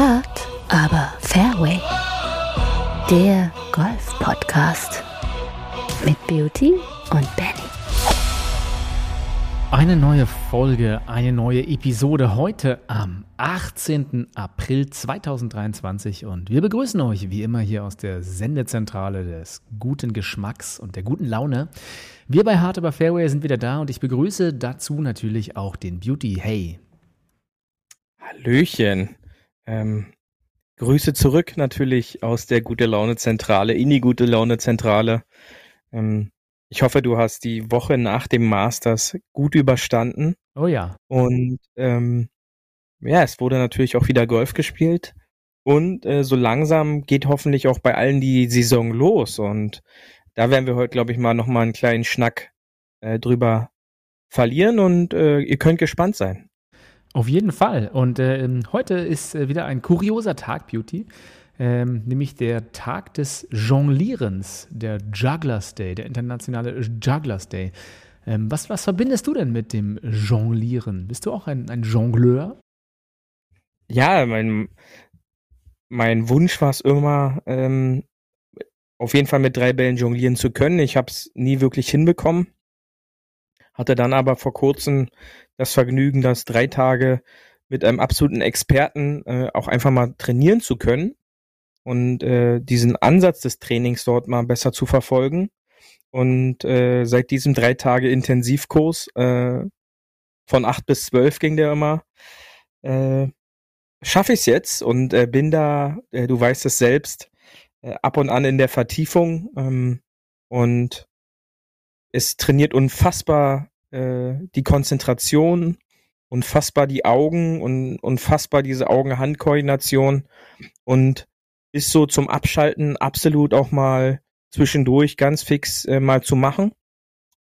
Hard, aber Fairway. Der Golf-Podcast mit Beauty und Benny. Eine neue Folge, eine neue Episode heute am 18. April 2023 und wir begrüßen euch wie immer hier aus der Sendezentrale des guten Geschmacks und der guten Laune. Wir bei Hard aber Fairway sind wieder da und ich begrüße dazu natürlich auch den Beauty. Hey. Hallöchen. Ähm, Grüße zurück natürlich aus der Gute Laune Zentrale, in die Gute Laune Zentrale. Ähm, ich hoffe, du hast die Woche nach dem Masters gut überstanden. Oh ja. Und ähm, ja, es wurde natürlich auch wieder Golf gespielt. Und äh, so langsam geht hoffentlich auch bei allen die Saison los. Und da werden wir heute, glaube ich, mal nochmal einen kleinen Schnack äh, drüber verlieren. Und äh, ihr könnt gespannt sein. Auf jeden Fall. Und äh, heute ist äh, wieder ein kurioser Tag, Beauty. Ähm, nämlich der Tag des Jonglierens, der Jugglers Day, der internationale Jugglers Day. Ähm, was, was verbindest du denn mit dem Jonglieren? Bist du auch ein, ein Jongleur? Ja, mein, mein Wunsch war es immer, ähm, auf jeden Fall mit drei Bällen jonglieren zu können. Ich habe es nie wirklich hinbekommen. Hatte dann aber vor kurzem das Vergnügen, das drei Tage mit einem absoluten Experten äh, auch einfach mal trainieren zu können und äh, diesen Ansatz des Trainings dort mal besser zu verfolgen. Und äh, seit diesem drei Tage Intensivkurs äh, von acht bis zwölf ging der immer, äh, schaffe ich es jetzt und äh, bin da, äh, du weißt es selbst, äh, ab und an in der Vertiefung ähm, und es trainiert unfassbar äh, die Konzentration, unfassbar die Augen und unfassbar diese Augen-Hand-Koordination und ist so zum Abschalten absolut auch mal zwischendurch ganz fix äh, mal zu machen.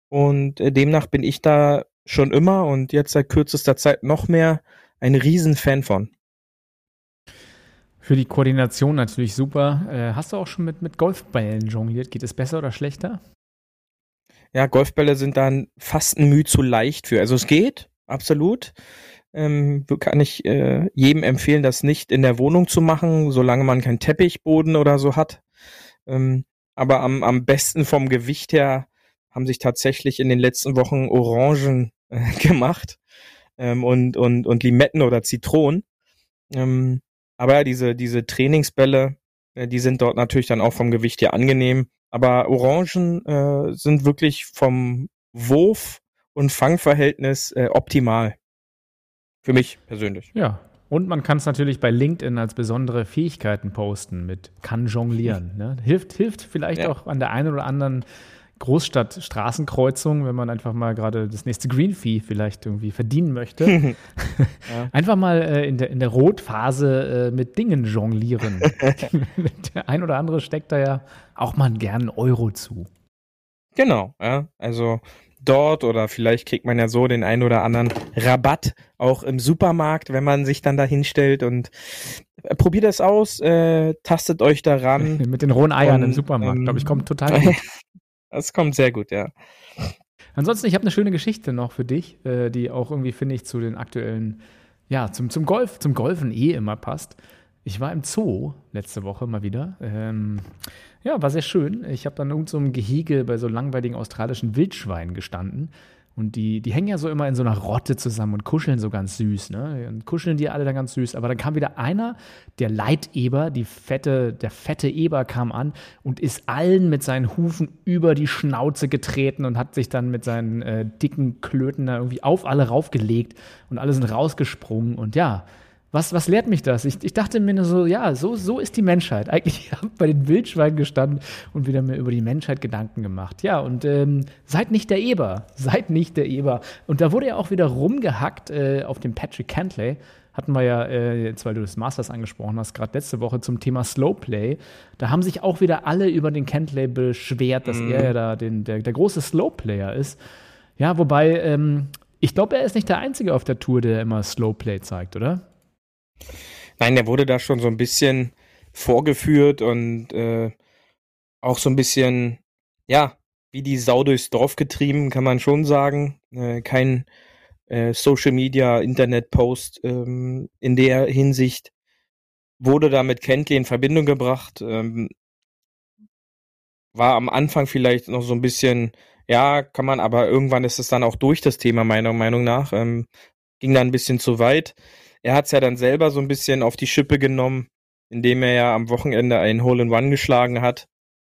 Und äh, demnach bin ich da schon immer und jetzt seit kürzester Zeit noch mehr ein Riesenfan von. Für die Koordination natürlich super. Äh, hast du auch schon mit, mit Golfbällen jongliert? Geht es besser oder schlechter? Ja, Golfbälle sind dann fast ein Mühe zu leicht für. Also es geht, absolut. Ähm, kann ich äh, jedem empfehlen, das nicht in der Wohnung zu machen, solange man keinen Teppichboden oder so hat. Ähm, aber am, am besten vom Gewicht her haben sich tatsächlich in den letzten Wochen Orangen äh, gemacht ähm, und, und, und Limetten oder Zitronen. Ähm, aber ja, diese, diese Trainingsbälle, äh, die sind dort natürlich dann auch vom Gewicht her angenehm. Aber Orangen äh, sind wirklich vom Wurf- und Fangverhältnis äh, optimal. Für mich persönlich. Ja. Und man kann es natürlich bei LinkedIn als besondere Fähigkeiten posten mit kann jonglieren. Ne? Hilft, hilft vielleicht ja. auch an der einen oder anderen Großstadt-Straßenkreuzung, wenn man einfach mal gerade das nächste Green Fee vielleicht irgendwie verdienen möchte. ja. Einfach mal äh, in, der, in der Rotphase äh, mit Dingen jonglieren. der ein oder andere steckt da ja auch mal gern einen Euro zu. Genau, ja. Also dort oder vielleicht kriegt man ja so den ein oder anderen Rabatt auch im Supermarkt, wenn man sich dann da hinstellt und äh, probiert das aus, äh, tastet euch daran. Mit den rohen Eiern und, im Supermarkt, ähm, glaube ich, kommt total. Das kommt sehr gut, ja. Ansonsten, ich habe eine schöne Geschichte noch für dich, äh, die auch irgendwie, finde ich, zu den aktuellen, ja, zum, zum Golf, zum Golfen eh immer passt. Ich war im Zoo letzte Woche mal wieder. Ähm, ja, war sehr schön. Ich habe dann irgend so einem Gehege bei so langweiligen australischen Wildschweinen gestanden und die, die hängen ja so immer in so einer Rotte zusammen und kuscheln so ganz süß, ne? Und kuscheln die alle dann ganz süß. Aber dann kam wieder einer, der Leiteber, die fette, der fette Eber kam an und ist allen mit seinen Hufen über die Schnauze getreten und hat sich dann mit seinen äh, dicken Klöten da irgendwie auf alle raufgelegt und alle sind rausgesprungen. Und ja, was, was lehrt mich das? Ich, ich dachte mir nur so, ja, so, so ist die Menschheit. Eigentlich habe ich bei den Wildschweinen gestanden und wieder mir über die Menschheit Gedanken gemacht. Ja, und ähm, seid nicht der Eber. Seid nicht der Eber. Und da wurde ja auch wieder rumgehackt äh, auf dem Patrick Cantley. Hatten wir ja, äh, jetzt weil du das Masters angesprochen hast, gerade letzte Woche zum Thema Slowplay. Da haben sich auch wieder alle über den Cantley beschwert, dass mm. er ja da den, der, der große Slowplayer ist. Ja, wobei, ähm, ich glaube, er ist nicht der Einzige auf der Tour, der immer Slowplay zeigt, oder? Nein, der wurde da schon so ein bisschen vorgeführt und äh, auch so ein bisschen, ja, wie die Sau durchs Dorf getrieben, kann man schon sagen. Äh, kein äh, Social Media, Internet-Post ähm, in der Hinsicht wurde da mit Kentley in Verbindung gebracht. Ähm, war am Anfang vielleicht noch so ein bisschen, ja, kann man, aber irgendwann ist es dann auch durch das Thema, meiner Meinung nach. Ähm, ging dann ein bisschen zu weit. Er hat es ja dann selber so ein bisschen auf die Schippe genommen, indem er ja am Wochenende einen Hole-in-One geschlagen hat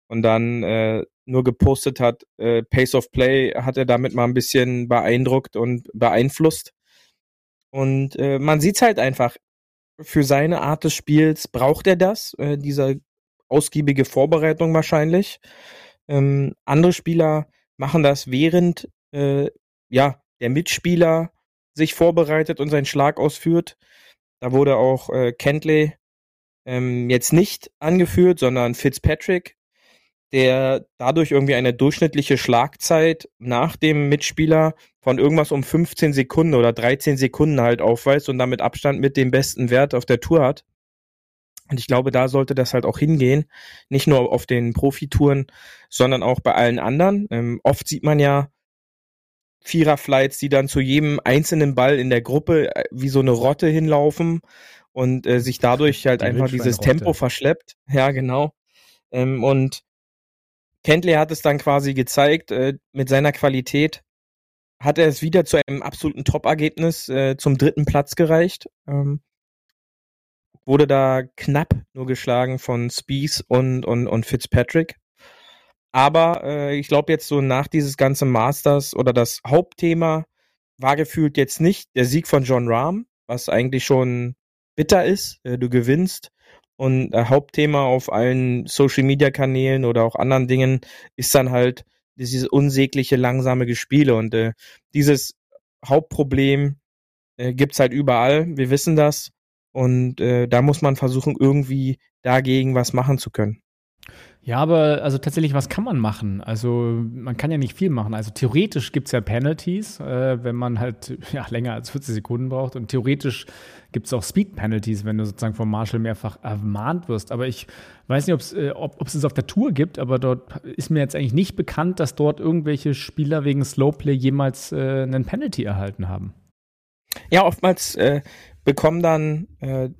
und dann äh, nur gepostet hat, äh, Pace of Play hat er damit mal ein bisschen beeindruckt und beeinflusst. Und äh, man sieht's halt einfach, für seine Art des Spiels braucht er das, äh, diese ausgiebige Vorbereitung wahrscheinlich. Ähm, andere Spieler machen das während äh, ja der Mitspieler sich vorbereitet und seinen Schlag ausführt. Da wurde auch äh, Kentley ähm, jetzt nicht angeführt, sondern Fitzpatrick, der dadurch irgendwie eine durchschnittliche Schlagzeit nach dem Mitspieler von irgendwas um 15 Sekunden oder 13 Sekunden halt aufweist und damit Abstand mit dem besten Wert auf der Tour hat. Und ich glaube, da sollte das halt auch hingehen. Nicht nur auf den Profitouren, sondern auch bei allen anderen. Ähm, oft sieht man ja Viererflights, die dann zu jedem einzelnen Ball in der Gruppe äh, wie so eine Rotte hinlaufen und äh, sich dadurch halt die einfach dieses Tempo verschleppt. Ja, genau. Ähm, und Kentley hat es dann quasi gezeigt, äh, mit seiner Qualität hat er es wieder zu einem absoluten Top-Ergebnis äh, zum dritten Platz gereicht. Ähm, wurde da knapp nur geschlagen von Spies und, und, und Fitzpatrick. Aber äh, ich glaube jetzt so nach dieses ganze Masters oder das Hauptthema war gefühlt jetzt nicht der Sieg von John Rahm, was eigentlich schon bitter ist. Äh, du gewinnst. Und äh, Hauptthema auf allen Social Media Kanälen oder auch anderen Dingen ist dann halt dieses unsägliche, langsame Gespiele. Und äh, dieses Hauptproblem äh, gibt's halt überall. Wir wissen das. Und äh, da muss man versuchen, irgendwie dagegen was machen zu können. Ja, aber also tatsächlich, was kann man machen? Also man kann ja nicht viel machen. Also theoretisch gibt es ja Penalties, äh, wenn man halt ja, länger als 40 Sekunden braucht. Und theoretisch gibt es auch Speed-Penalties, wenn du sozusagen vom Marshall mehrfach ermahnt wirst. Aber ich weiß nicht, äh, ob es es auf der Tour gibt, aber dort ist mir jetzt eigentlich nicht bekannt, dass dort irgendwelche Spieler wegen Slowplay jemals äh, einen Penalty erhalten haben. Ja, oftmals äh, bekommen dann äh,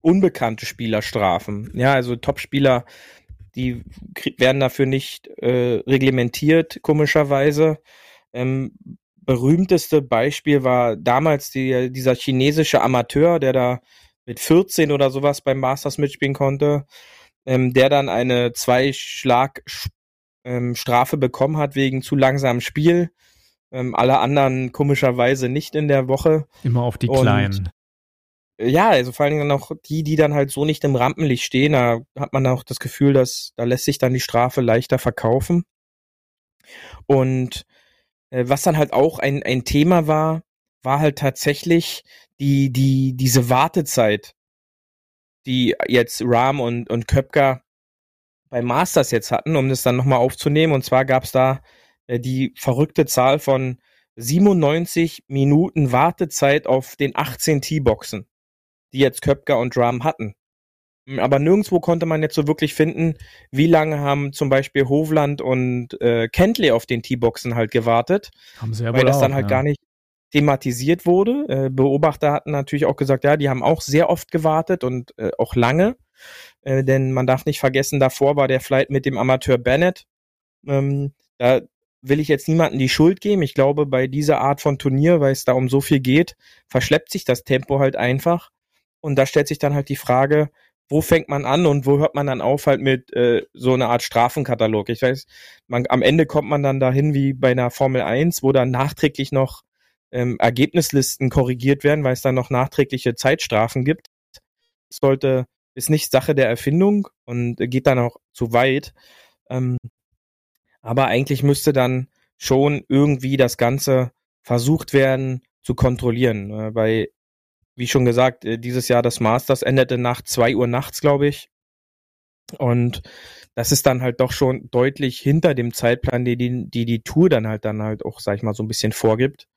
unbekannte Spieler Strafen. Ja, also Top-Spieler die werden dafür nicht äh, reglementiert, komischerweise. Ähm, berühmteste Beispiel war damals die, dieser chinesische Amateur, der da mit 14 oder sowas beim Masters mitspielen konnte, ähm, der dann eine Zwei-Schlag-Strafe ähm, bekommen hat wegen zu langsamem Spiel. Ähm, alle anderen komischerweise nicht in der Woche. Immer auf die Und Kleinen ja, also vor allen Dingen auch die, die dann halt so nicht im Rampenlicht stehen, da hat man auch das Gefühl, dass da lässt sich dann die Strafe leichter verkaufen. Und äh, was dann halt auch ein, ein Thema war, war halt tatsächlich die, die, diese Wartezeit, die jetzt Ram und, und Köpker bei Masters jetzt hatten, um das dann nochmal aufzunehmen. Und zwar gab es da äh, die verrückte Zahl von 97 Minuten Wartezeit auf den 18 T-Boxen die jetzt Köpker und Drum hatten. Hm, aber nirgendwo konnte man jetzt so wirklich finden, wie lange haben zum Beispiel Hovland und äh, Kentley auf den T-Boxen halt gewartet. Haben sie ja weil das dann halt ja. gar nicht thematisiert wurde. Äh, Beobachter hatten natürlich auch gesagt, ja, die haben auch sehr oft gewartet und äh, auch lange. Äh, denn man darf nicht vergessen, davor war der Flight mit dem Amateur Bennett. Ähm, da will ich jetzt niemanden die Schuld geben. Ich glaube, bei dieser Art von Turnier, weil es da um so viel geht, verschleppt sich das Tempo halt einfach. Und da stellt sich dann halt die Frage, wo fängt man an und wo hört man dann auf halt mit äh, so einer Art Strafenkatalog? Ich weiß, man, am Ende kommt man dann dahin wie bei einer Formel 1, wo dann nachträglich noch ähm, Ergebnislisten korrigiert werden, weil es dann noch nachträgliche Zeitstrafen gibt. Das sollte, ist nicht Sache der Erfindung und geht dann auch zu weit. Ähm, aber eigentlich müsste dann schon irgendwie das Ganze versucht werden zu kontrollieren. Äh, bei wie schon gesagt, äh, dieses Jahr das Masters endete nach zwei Uhr nachts, glaube ich. Und das ist dann halt doch schon deutlich hinter dem Zeitplan, die die, die, Tour dann halt dann halt auch, sag ich mal, so ein bisschen vorgibt.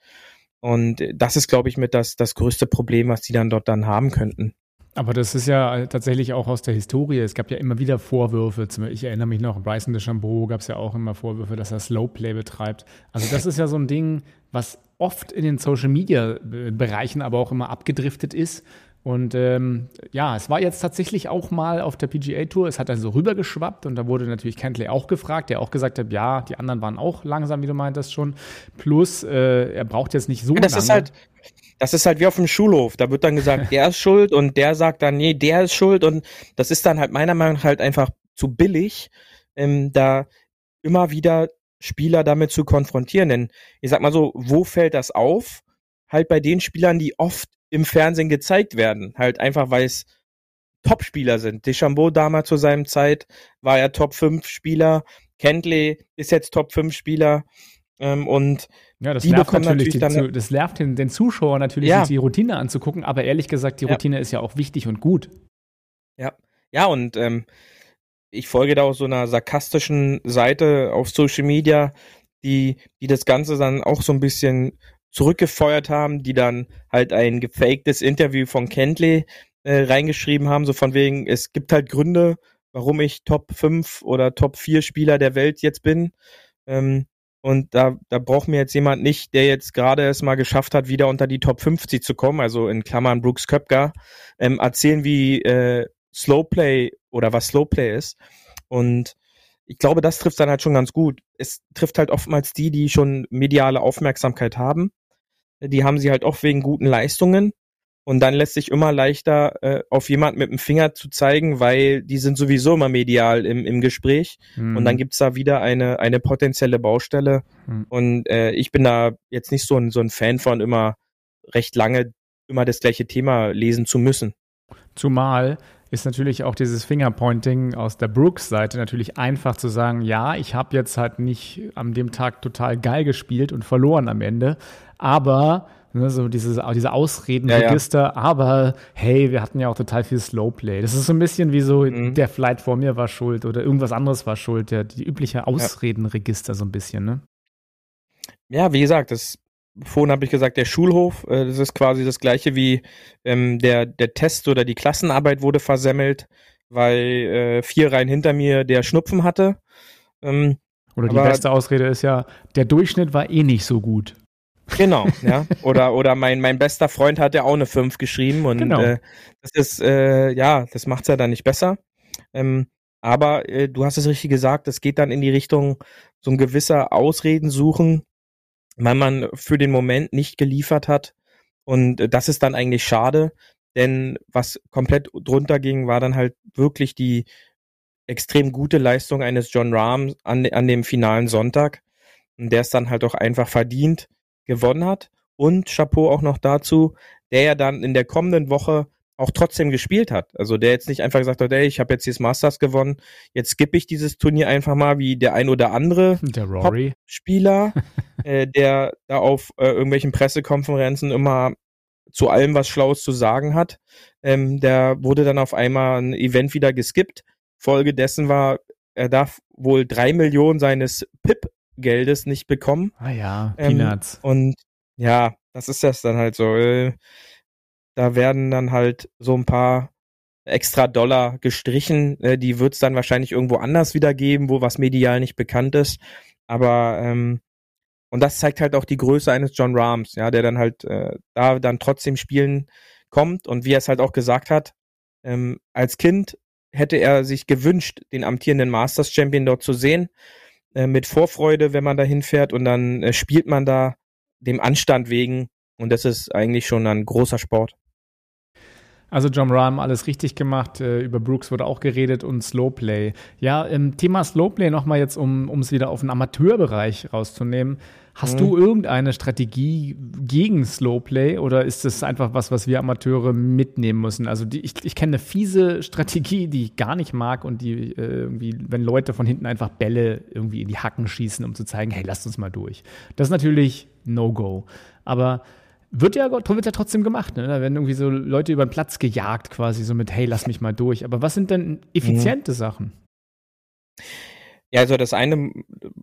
Und das ist, glaube ich, mit das, das größte Problem, was die dann dort dann haben könnten. Aber das ist ja tatsächlich auch aus der Historie. Es gab ja immer wieder Vorwürfe. Ich erinnere mich noch, Bryson DeChambeau gab es ja auch immer Vorwürfe, dass er Slowplay betreibt. Also das ist ja so ein Ding, was oft in den Social Media Bereichen aber auch immer abgedriftet ist. Und ähm, ja, es war jetzt tatsächlich auch mal auf der PGA Tour. Es hat dann so rübergeschwappt und da wurde natürlich Kentley auch gefragt, der auch gesagt hat, ja, die anderen waren auch langsam, wie du meintest schon. Plus, äh, er braucht jetzt nicht so das lange. Ist halt, das ist halt wie auf dem Schulhof. Da wird dann gesagt, der ist schuld und der sagt dann, nee, der ist schuld. Und das ist dann halt meiner Meinung nach halt einfach zu billig, ähm, da immer wieder Spieler damit zu konfrontieren. Denn ich sag mal so, wo fällt das auf? Halt bei den Spielern, die oft im Fernsehen gezeigt werden. Halt einfach, weil es Top-Spieler sind. Deschambeau damals zu seinem Zeit war ja Top-5-Spieler. Kentley ist jetzt Top-5-Spieler. Ähm, und ja, das die nervt natürlich, natürlich zu- das nervt den, den Zuschauer natürlich, Ja. sich die Routine anzugucken, aber ehrlich gesagt, die Ja. Routine ist ja auch wichtig und gut. Ja, ja, und ähm, ich folge da auch so einer sarkastischen Seite auf Social Media, die, die das Ganze dann auch so ein bisschen zurückgefeuert haben, die dann halt ein gefaktes Interview von Kentley äh, reingeschrieben haben, so von wegen, es gibt halt Gründe, warum ich Top 5 oder Top 4 Spieler der Welt jetzt bin. Ähm, und da, da braucht mir jetzt jemand nicht, der jetzt gerade es mal geschafft hat, wieder unter die Top 50 zu kommen, also in Klammern Brooks Köpker, ähm, erzählen, wie äh, Slowplay oder was Slowplay ist. Und ich glaube, das trifft dann halt schon ganz gut. Es trifft halt oftmals die, die schon mediale Aufmerksamkeit haben. Die haben sie halt auch wegen guten Leistungen. Und dann lässt sich immer leichter äh, auf jemand mit dem Finger zu zeigen, weil die sind sowieso immer medial im, im Gespräch. Hm. Und dann gibt's da wieder eine, eine potenzielle Baustelle. Hm. Und äh, ich bin da jetzt nicht so ein, so ein Fan von, immer recht lange immer das gleiche Thema lesen zu müssen. Zumal ist natürlich auch dieses Fingerpointing aus der Brooks-Seite natürlich einfach zu sagen, ja, ich habe jetzt halt nicht an dem Tag total geil gespielt und verloren am Ende, aber ne, so dieses, diese Ausredenregister, aber hey, wir hatten ja auch total viel Slowplay. Das ist so ein bisschen wie so, Mhm. der Flight vor mir war schuld oder irgendwas anderes war schuld, der, die übliche Ausredenregister so ein bisschen, ne? Ja, wie gesagt, das vorhin habe ich gesagt, der Schulhof, äh, das ist quasi das gleiche wie ähm, der, der Test oder die Klassenarbeit wurde versemmelt, weil äh, vier Reihen hinter mir der Schnupfen hatte. Ähm, Oder die Aber- beste Ausrede ist ja, der Durchschnitt war eh nicht so gut. genau, ja. Oder, oder mein, mein bester Freund hat ja auch eine 5 geschrieben und Genau. äh, das ist, äh, ja, das macht's ja dann nicht besser. Ähm, aber äh, du hast es richtig gesagt, es geht dann in die Richtung so ein gewisser Ausreden suchen, weil man für den Moment nicht geliefert hat. Und äh, das ist dann eigentlich schade, denn was komplett drunter ging, war dann halt wirklich die extrem gute Leistung eines John Rahm an, an dem finalen Sonntag. Der es dann halt auch einfach verdient gewonnen hat. Und Chapeau auch noch dazu, der ja dann in der kommenden Woche auch trotzdem gespielt hat. Also der jetzt nicht einfach gesagt hat, ey, ich habe jetzt hier das Masters gewonnen, jetzt skippe ich dieses Turnier einfach mal wie der ein oder andere Der Rory. Spieler, äh, der da auf äh, irgendwelchen Pressekonferenzen immer zu allem was Schlaues zu sagen hat. Ähm, der wurde dann auf einmal ein Event wieder geskippt. Folge dessen war, er darf wohl drei Millionen seines PIP-Geldes nicht bekommen. Ah ja, Ähm, Peanuts. Und ja, das ist das dann halt so. Äh, da werden dann halt so ein paar extra Dollar gestrichen. Äh, die wird es dann wahrscheinlich irgendwo anders wieder geben, wo was medial nicht bekannt ist. Aber ähm, und das zeigt halt auch die Größe eines John Rahms, ja, der dann halt äh, da dann trotzdem spielen kommt und wie er es halt auch gesagt hat, ähm, als Kind hätte er sich gewünscht, den amtierenden Masters Champion dort zu sehen, äh, mit Vorfreude, wenn man da hinfährt und dann äh, spielt man da dem Anstand wegen und das ist eigentlich schon ein großer Sport. Also John Rahm alles richtig gemacht. Äh, über Brooks wurde auch geredet und Slowplay. Ja, im Thema Slowplay nochmal jetzt, um es wieder auf den Amateurbereich rauszunehmen. Hast Mhm. du irgendeine Strategie gegen Slowplay oder ist das einfach was, was wir Amateure mitnehmen müssen? Also die, ich, ich kenne eine fiese Strategie, die ich gar nicht mag und die äh, irgendwie, wenn Leute von hinten einfach Bälle irgendwie in die Hacken schießen, um zu zeigen, hey, lasst uns mal durch. Das ist natürlich No-Go. Aber wird ja, wird ja trotzdem gemacht, ne? Da werden irgendwie so Leute über den Platz gejagt, quasi so mit, hey, lass mich mal durch. Aber was sind denn effiziente Sachen? Ja, also das eine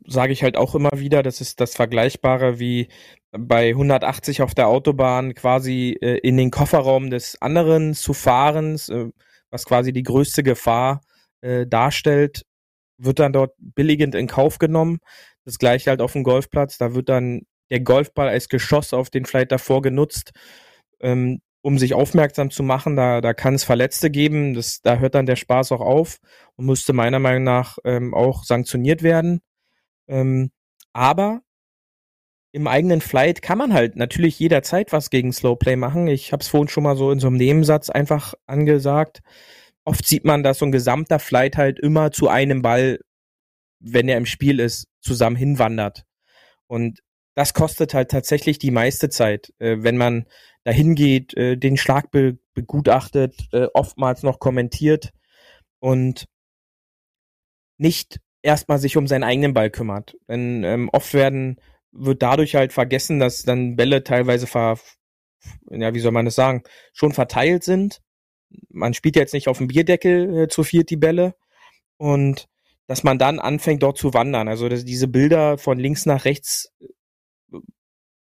sage ich halt auch immer wieder, das ist das Vergleichbare wie bei 180 auf der Autobahn quasi äh, in den Kofferraum des anderen zu fahren, äh, was quasi die größte Gefahr äh, darstellt, wird dann dort billigend in Kauf genommen. Das gleiche halt auf dem Golfplatz, da wird dann der Golfball als Geschoss auf den Flight davor genutzt. Ähm, um sich aufmerksam zu machen. Da, da kann es Verletzte geben. Das, da hört dann der Spaß auch auf und müsste meiner Meinung nach ähm, auch sanktioniert werden. Ähm, aber im eigenen Flight kann man halt natürlich jederzeit was gegen Slowplay machen. Ich habe es vorhin schon mal so in so einem Nebensatz einfach angesagt. Oft sieht man, dass so ein gesamter Flight halt immer zu einem Ball, wenn er im Spiel ist, zusammen hinwandert. Und das kostet halt tatsächlich die meiste Zeit, äh, wenn man dahin geht, äh, den Schlag be begutachtet, äh, oftmals noch kommentiert und nicht erstmal sich um seinen eigenen Ball kümmert. Denn ähm, oft werden wird dadurch halt vergessen, dass dann Bälle teilweise ver, ja, wie soll man das sagen, schon verteilt sind. Man spielt jetzt nicht auf dem Bierdeckel äh, zu viert die Bälle und dass man dann anfängt dort zu wandern. Also dass diese Bilder von links nach rechts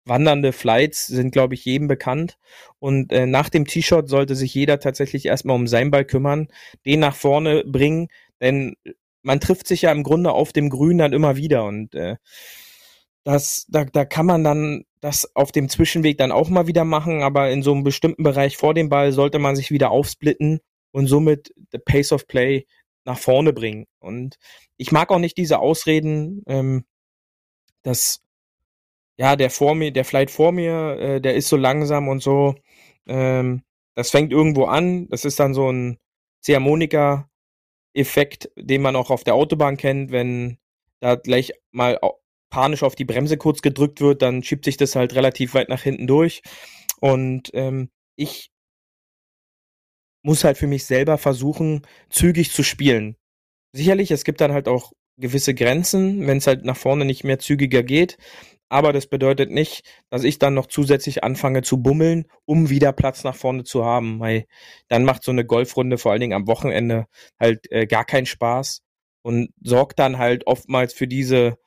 wandernde Flights sind, glaube ich, jedem bekannt. Und äh, nach dem T-Shirt sollte sich jeder tatsächlich erstmal um seinen Ball kümmern, den nach vorne bringen, denn man trifft sich ja im Grunde auf dem Grün dann immer wieder und äh, das, da, da kann man dann das auf dem Zwischenweg dann auch mal wieder machen, aber in so einem bestimmten Bereich vor dem Ball sollte man sich wieder aufsplitten und somit the Pace of Play nach vorne bringen. Und ich mag auch nicht diese Ausreden, ähm, dass ja der vor mir, der Flight vor mir, äh, der ist so langsam und so. Ähm, das fängt irgendwo an. Das ist dann so ein Ziehharmonika-Effekt, den man auch auf der Autobahn kennt, wenn da gleich mal panisch auf die Bremse kurz gedrückt wird, dann schiebt sich das halt relativ weit nach hinten durch. Und ähm, ich muss halt für mich selber versuchen, zügig zu spielen. Sicherlich, es gibt dann halt auch gewisse Grenzen, wenn es halt nach vorne nicht mehr zügiger geht. Aber das bedeutet nicht, dass ich dann noch zusätzlich anfange zu bummeln, um wieder Platz nach vorne zu haben. Weil dann macht so eine Golfrunde vor allen Dingen am Wochenende halt äh, gar keinen Spaß und sorgt dann halt oftmals für diese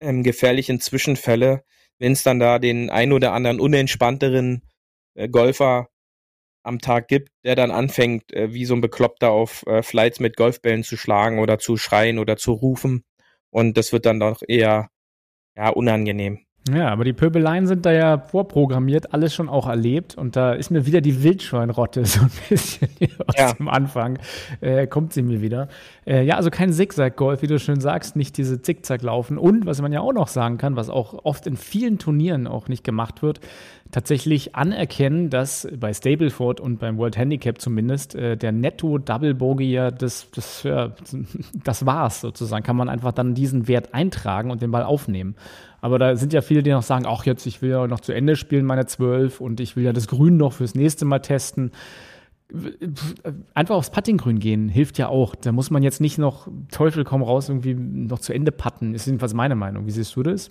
ähm, gefährlichen Zwischenfälle, wenn es dann da den ein oder anderen unentspannteren äh, Golfer am Tag gibt, der dann anfängt, äh, wie so ein Bekloppter auf äh, Flights mit Golfbällen zu schlagen oder zu schreien oder zu rufen. Und das wird dann doch eher ja, unangenehm. Ja, aber die Pöbeleien sind da ja vorprogrammiert, alles schon auch erlebt. Und da ist mir wieder die Wildschweinrotte so ein bisschen aus ja. dem Anfang. Äh, kommt sie mir wieder. Äh, ja, also kein Zigzag-Golf, wie du schön sagst, nicht diese Zickzack-Laufen. Und was man ja auch noch sagen kann, was auch oft in vielen Turnieren auch nicht gemacht wird, tatsächlich anerkennen, dass bei Stableford und beim World Handicap zumindest äh, der Netto-Double-Bogey ja das, das, ja, das war's sozusagen. Kann man einfach dann diesen Wert eintragen und den Ball aufnehmen. Aber da sind ja viele, die noch sagen, ach jetzt, ich will ja noch zu Ende spielen, meine zwölf, und ich will ja das Grün noch fürs nächste Mal testen. Einfach aufs Puttinggrün gehen hilft ja auch. Da muss man jetzt nicht noch Teufel komm raus irgendwie noch zu Ende putten. Ist jedenfalls meine Meinung. Wie siehst du das?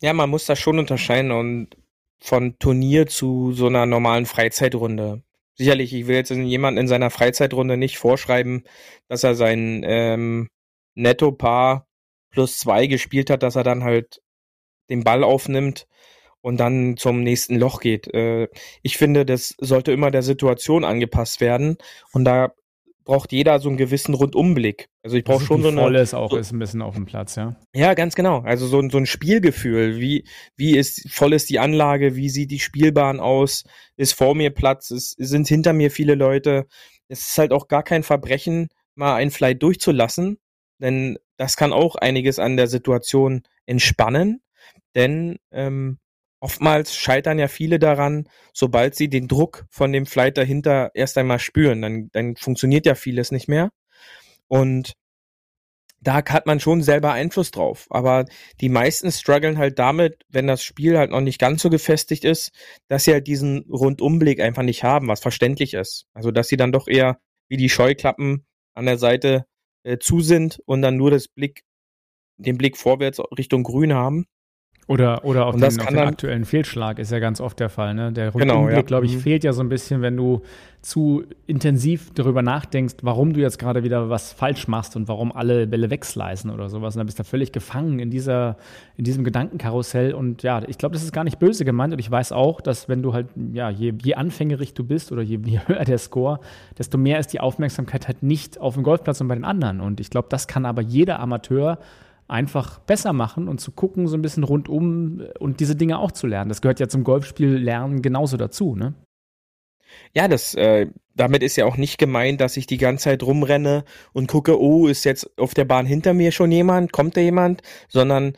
Ja, man muss das schon unterscheiden und von Turnier zu so einer normalen Freizeitrunde. Sicherlich, ich will jetzt jemanden in seiner Freizeitrunde nicht vorschreiben, dass er sein ähm, Netto-Paar plus zwei gespielt hat, dass er dann halt den Ball aufnimmt und dann zum nächsten Loch geht. Äh, ich finde, das sollte immer der Situation angepasst werden und da braucht jeder so einen gewissen Rundumblick. Also ich brauche schon so eine voll es auch so, ist ein bisschen auf dem Platz, ja. Ja, ganz genau. Also so, so ein Spielgefühl, wie wie ist voll ist die Anlage, wie sieht die Spielbahn aus, ist vor mir Platz, ist, sind hinter mir viele Leute. Es ist halt auch gar kein Verbrechen, mal ein Flight durchzulassen, denn das kann auch einiges an der Situation entspannen, denn ähm, oftmals scheitern ja viele daran, sobald sie den Druck von dem Flight dahinter erst einmal spüren, dann, dann funktioniert ja vieles nicht mehr. Und da hat man schon selber Einfluss drauf. Aber die meisten strugglen halt damit, wenn das Spiel halt noch nicht ganz so gefestigt ist, dass sie halt diesen Rundumblick einfach nicht haben, was verständlich ist. Also, dass sie dann doch eher wie die Scheuklappen an der Seite äh, zu sind und dann nur das Blick, den Blick vorwärts Richtung Grün haben. Oder, oder auf, den, auf den aktuellen Fehlschlag ist ja ganz oft der Fall. Ne? Der Rückblick, genau, ja. glaube ich, mhm. fehlt ja so ein bisschen, wenn du zu intensiv darüber nachdenkst, warum du jetzt gerade wieder was falsch machst und warum alle Bälle wegsleisen oder sowas. Und dann bist du völlig gefangen in, dieser, in diesem Gedankenkarussell. Und ja, ich glaube, das ist gar nicht böse gemeint. Und ich weiß auch, dass wenn du halt, ja, je, je anfängerig du bist oder je, je höher der Score, desto mehr ist die Aufmerksamkeit halt nicht auf dem Golfplatz und bei den anderen. Und ich glaube, das kann aber jeder Amateur einfach besser machen und zu gucken, so ein bisschen rundum und diese Dinge auch zu lernen. Das gehört ja zum Golfspiel lernen genauso dazu, ne? Ja, das, äh, damit ist ja auch nicht gemeint, dass ich die ganze Zeit rumrenne und gucke, oh, ist jetzt auf der Bahn hinter mir schon jemand, kommt da jemand, sondern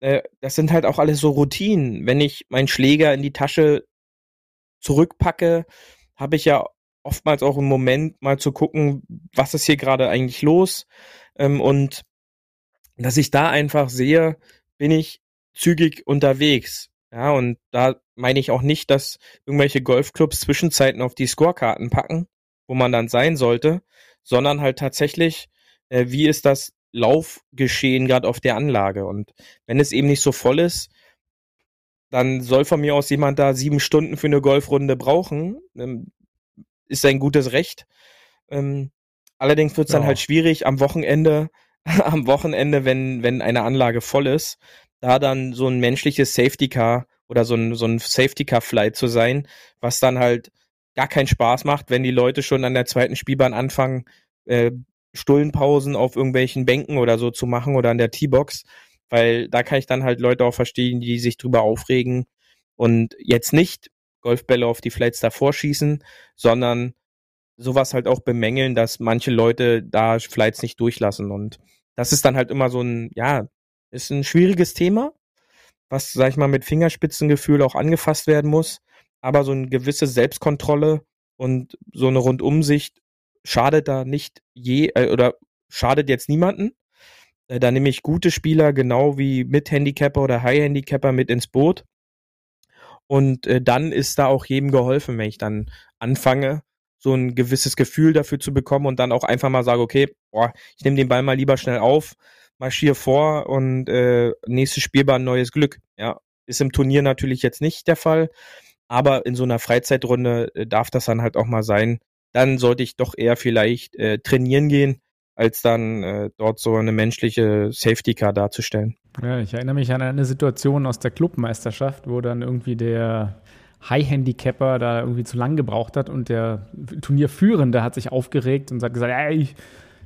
äh, das sind halt auch alles so Routinen. Wenn ich meinen Schläger in die Tasche zurückpacke, habe ich ja oftmals auch einen Moment, mal zu gucken, was ist hier gerade eigentlich los. Ähm, und dass ich da einfach sehe, bin ich zügig unterwegs. Ja, und da meine ich auch nicht, dass irgendwelche Golfclubs Zwischenzeiten auf die Scorekarten packen, wo man dann sein sollte, sondern halt tatsächlich, äh, wie ist das Laufgeschehen gerade auf der Anlage. Und wenn es eben nicht so voll ist, dann soll von mir aus jemand da sieben Stunden für eine Golfrunde brauchen. Ähm, ist sein gutes Recht. Ähm, allerdings wird es dann halt schwierig am Wochenende, am Wochenende, wenn, wenn eine Anlage voll ist, da dann so ein menschliches Safety Car oder so ein, so ein Safety Car Flight zu sein, was dann halt gar keinen Spaß macht, wenn die Leute schon an der zweiten Spielbahn anfangen, äh, Stullenpausen auf irgendwelchen Bänken oder so zu machen oder an der T-Box, weil da kann ich dann halt Leute auch verstehen, die sich drüber aufregen und jetzt nicht Golfbälle auf die Flights davor schießen, sondern sowas halt auch bemängeln, dass manche Leute da Flights nicht durchlassen und das ist dann halt immer so ein, ja, ist ein schwieriges Thema, was, sag ich mal, mit Fingerspitzengefühl auch angefasst werden muss, aber so eine gewisse Selbstkontrolle und so eine Rundumsicht schadet da nicht je äh, oder schadet jetzt niemanden. Äh, da nehme ich gute Spieler genau wie mit Handicapper oder High Handicapper mit ins Boot. Und äh, dann ist da auch jedem geholfen, wenn ich dann anfange, so ein gewisses Gefühl dafür zu bekommen und dann auch einfach mal sage, okay, boah, ich nehme den Ball mal lieber schnell auf, marschiere vor und äh, nächstes Spielbar ein neues Glück. Ja, ist im Turnier natürlich jetzt nicht der Fall, aber in so einer Freizeitrunde äh, darf das dann halt auch mal sein, dann sollte ich doch eher vielleicht äh, trainieren gehen, als dann äh, dort so eine menschliche Safety Car darzustellen. Ja, ich erinnere mich an eine Situation aus der Clubmeisterschaft, wo dann irgendwie der High-Handicapper da irgendwie zu lang gebraucht hat und der Turnierführende hat sich aufgeregt und hat gesagt, ey,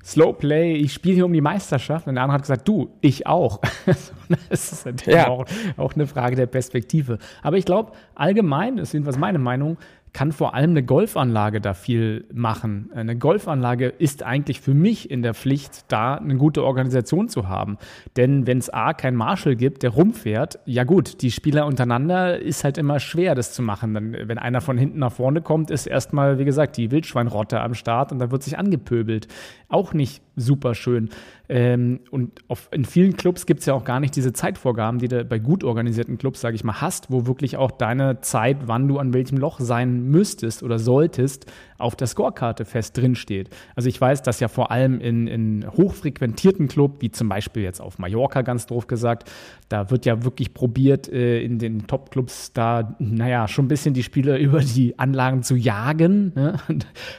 Slow Play, ich spiele hier um die Meisterschaft. Und der andere hat gesagt, du, ich auch. das ist natürlich ja. auch, auch eine Frage der Perspektive. Aber ich glaube, allgemein, das ist jedenfalls meine Meinung, kann vor allem eine Golfanlage da viel machen. Eine Golfanlage ist eigentlich für mich in der Pflicht, da eine gute Organisation zu haben. Denn wenn es A, kein Marshall gibt, der rumfährt, ja gut, die Spieler untereinander ist halt immer schwer, das zu machen. Dann, wenn einer von hinten nach vorne kommt, ist erstmal, wie gesagt, die Wildschweinrotte am Start und da wird sich angepöbelt. Auch nicht super schön. Ähm, und auf, in vielen Clubs gibt es ja auch gar nicht diese Zeitvorgaben, die du bei gut organisierten Clubs, sage ich mal, hast, wo wirklich auch deine Zeit, wann du an welchem Loch sein müsstest oder solltest, auf der Scorekarte fest drinsteht. Also ich weiß, dass ja vor allem in, in hochfrequentierten Clubs, wie zum Beispiel jetzt auf Mallorca ganz doof gesagt, da wird ja wirklich probiert, äh, in den Top-Clubs da, naja, schon ein bisschen die Spieler über die Anlagen zu jagen, ne?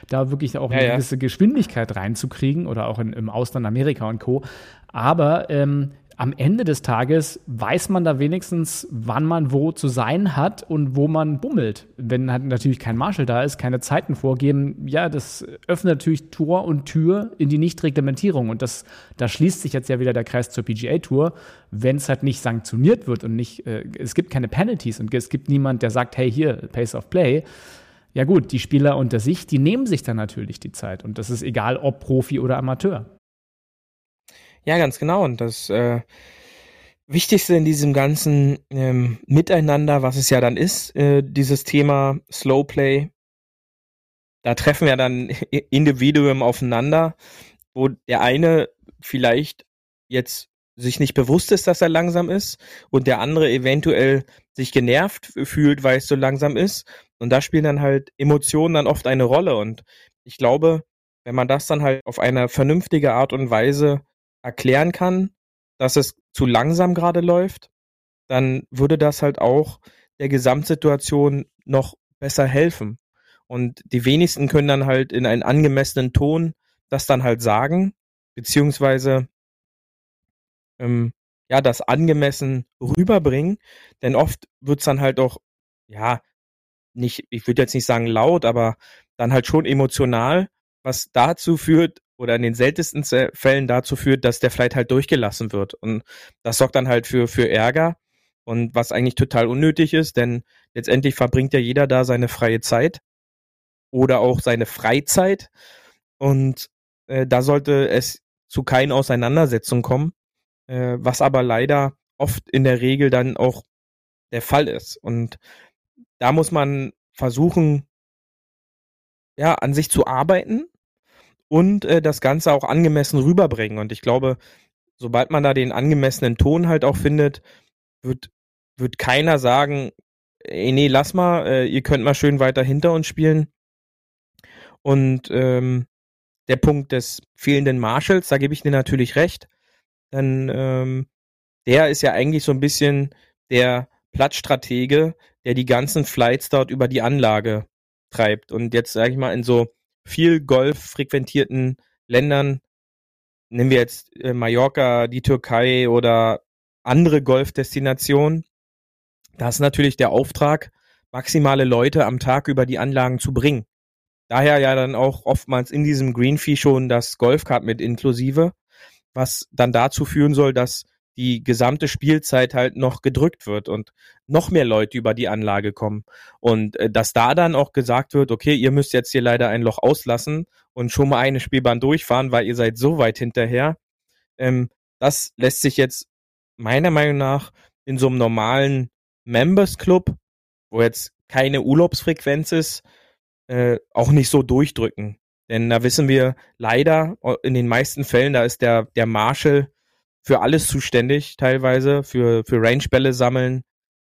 da wirklich auch eine ja, gewisse Geschwindigkeit reinzukriegen oder auch in, im Ausland Amerika und Co. Aber ähm, am Ende des Tages weiß man da wenigstens, wann man wo zu sein hat und wo man bummelt. Wenn halt natürlich kein Marshall da ist, keine Zeiten vorgeben, ja, das öffnet natürlich Tor und Tür in die Nichtreglementierung. Und das, da schließt sich jetzt ja wieder der Kreis zur PGA Tour. Wenn es halt nicht sanktioniert wird und nicht, äh, es gibt keine Penalties und es gibt niemand, der sagt, hey, hier, Pace of Play. Ja gut, die Spieler unter sich, die nehmen sich dann natürlich die Zeit. Und das ist egal, ob Profi oder Amateur. Ja, ganz genau. Und das äh, Wichtigste in diesem ganzen ähm, Miteinander, was es ja dann ist, äh, dieses Thema Slow Play, da treffen ja dann Individuen aufeinander, wo der eine vielleicht jetzt sich nicht bewusst ist, dass er langsam ist und der andere eventuell sich genervt fühlt, weil es so langsam ist. Und da spielen dann halt Emotionen dann oft eine Rolle. Und ich glaube, wenn man das dann halt auf eine vernünftige Art und Weise erklären kann, dass es zu langsam gerade läuft, dann würde das halt auch der Gesamtsituation noch besser helfen. Und die wenigsten können dann halt in einen angemessenen Ton das dann halt sagen, beziehungsweise ähm, ja, das angemessen rüberbringen. Denn oft wird's dann halt auch, ja, nicht, ich würde jetzt nicht sagen laut, aber dann halt schon emotional, was dazu führt, oder in den seltensten Fällen dazu führt, dass der Flight halt durchgelassen wird. Und das sorgt dann halt für, für Ärger und was eigentlich total unnötig ist, denn letztendlich verbringt ja jeder da seine freie Zeit. oder auch seine Freizeit. Und äh, da sollte es zu keinen Auseinandersetzungen kommen, äh, was aber leider oft in der Regel dann auch der Fall ist. Und da muss man versuchen, ja, an sich zu arbeiten und äh, das Ganze auch angemessen rüberbringen. Und ich glaube, sobald man da den angemessenen Ton halt auch findet, wird, wird keiner sagen, ey, nee, lass mal, äh, ihr könnt mal schön weiter hinter uns spielen. Und ähm, der Punkt des fehlenden Marshalls, da gebe ich dir natürlich recht. Dann ähm, der ist ja eigentlich so ein bisschen der Platzstratege, der die ganzen Flights dort über die Anlage treibt. Und jetzt sage ich mal in so viel Golf frequentierten Ländern, nehmen wir jetzt äh, Mallorca, die Türkei oder andere Golfdestinationen, da ist natürlich der Auftrag, maximale Leute am Tag über die Anlagen zu bringen. Daher ja dann auch oftmals in diesem Greenfee schon das Golfkart mit inklusive, was dann dazu führen soll, dass die gesamte Spielzeit halt noch gedrückt wird und noch mehr Leute über die Anlage kommen. Und äh, dass da dann auch gesagt wird, okay, ihr müsst jetzt hier leider ein Loch auslassen und schon mal eine Spielbahn durchfahren, weil ihr seid so weit hinterher. Ähm, das lässt sich jetzt meiner Meinung nach in so einem normalen Members Club, wo jetzt keine Urlaubsfrequenz ist, äh, auch nicht so durchdrücken. Denn da wissen wir leider in den meisten Fällen, da ist der, der Marshall für alles zuständig, teilweise, für, für Range-Bälle sammeln,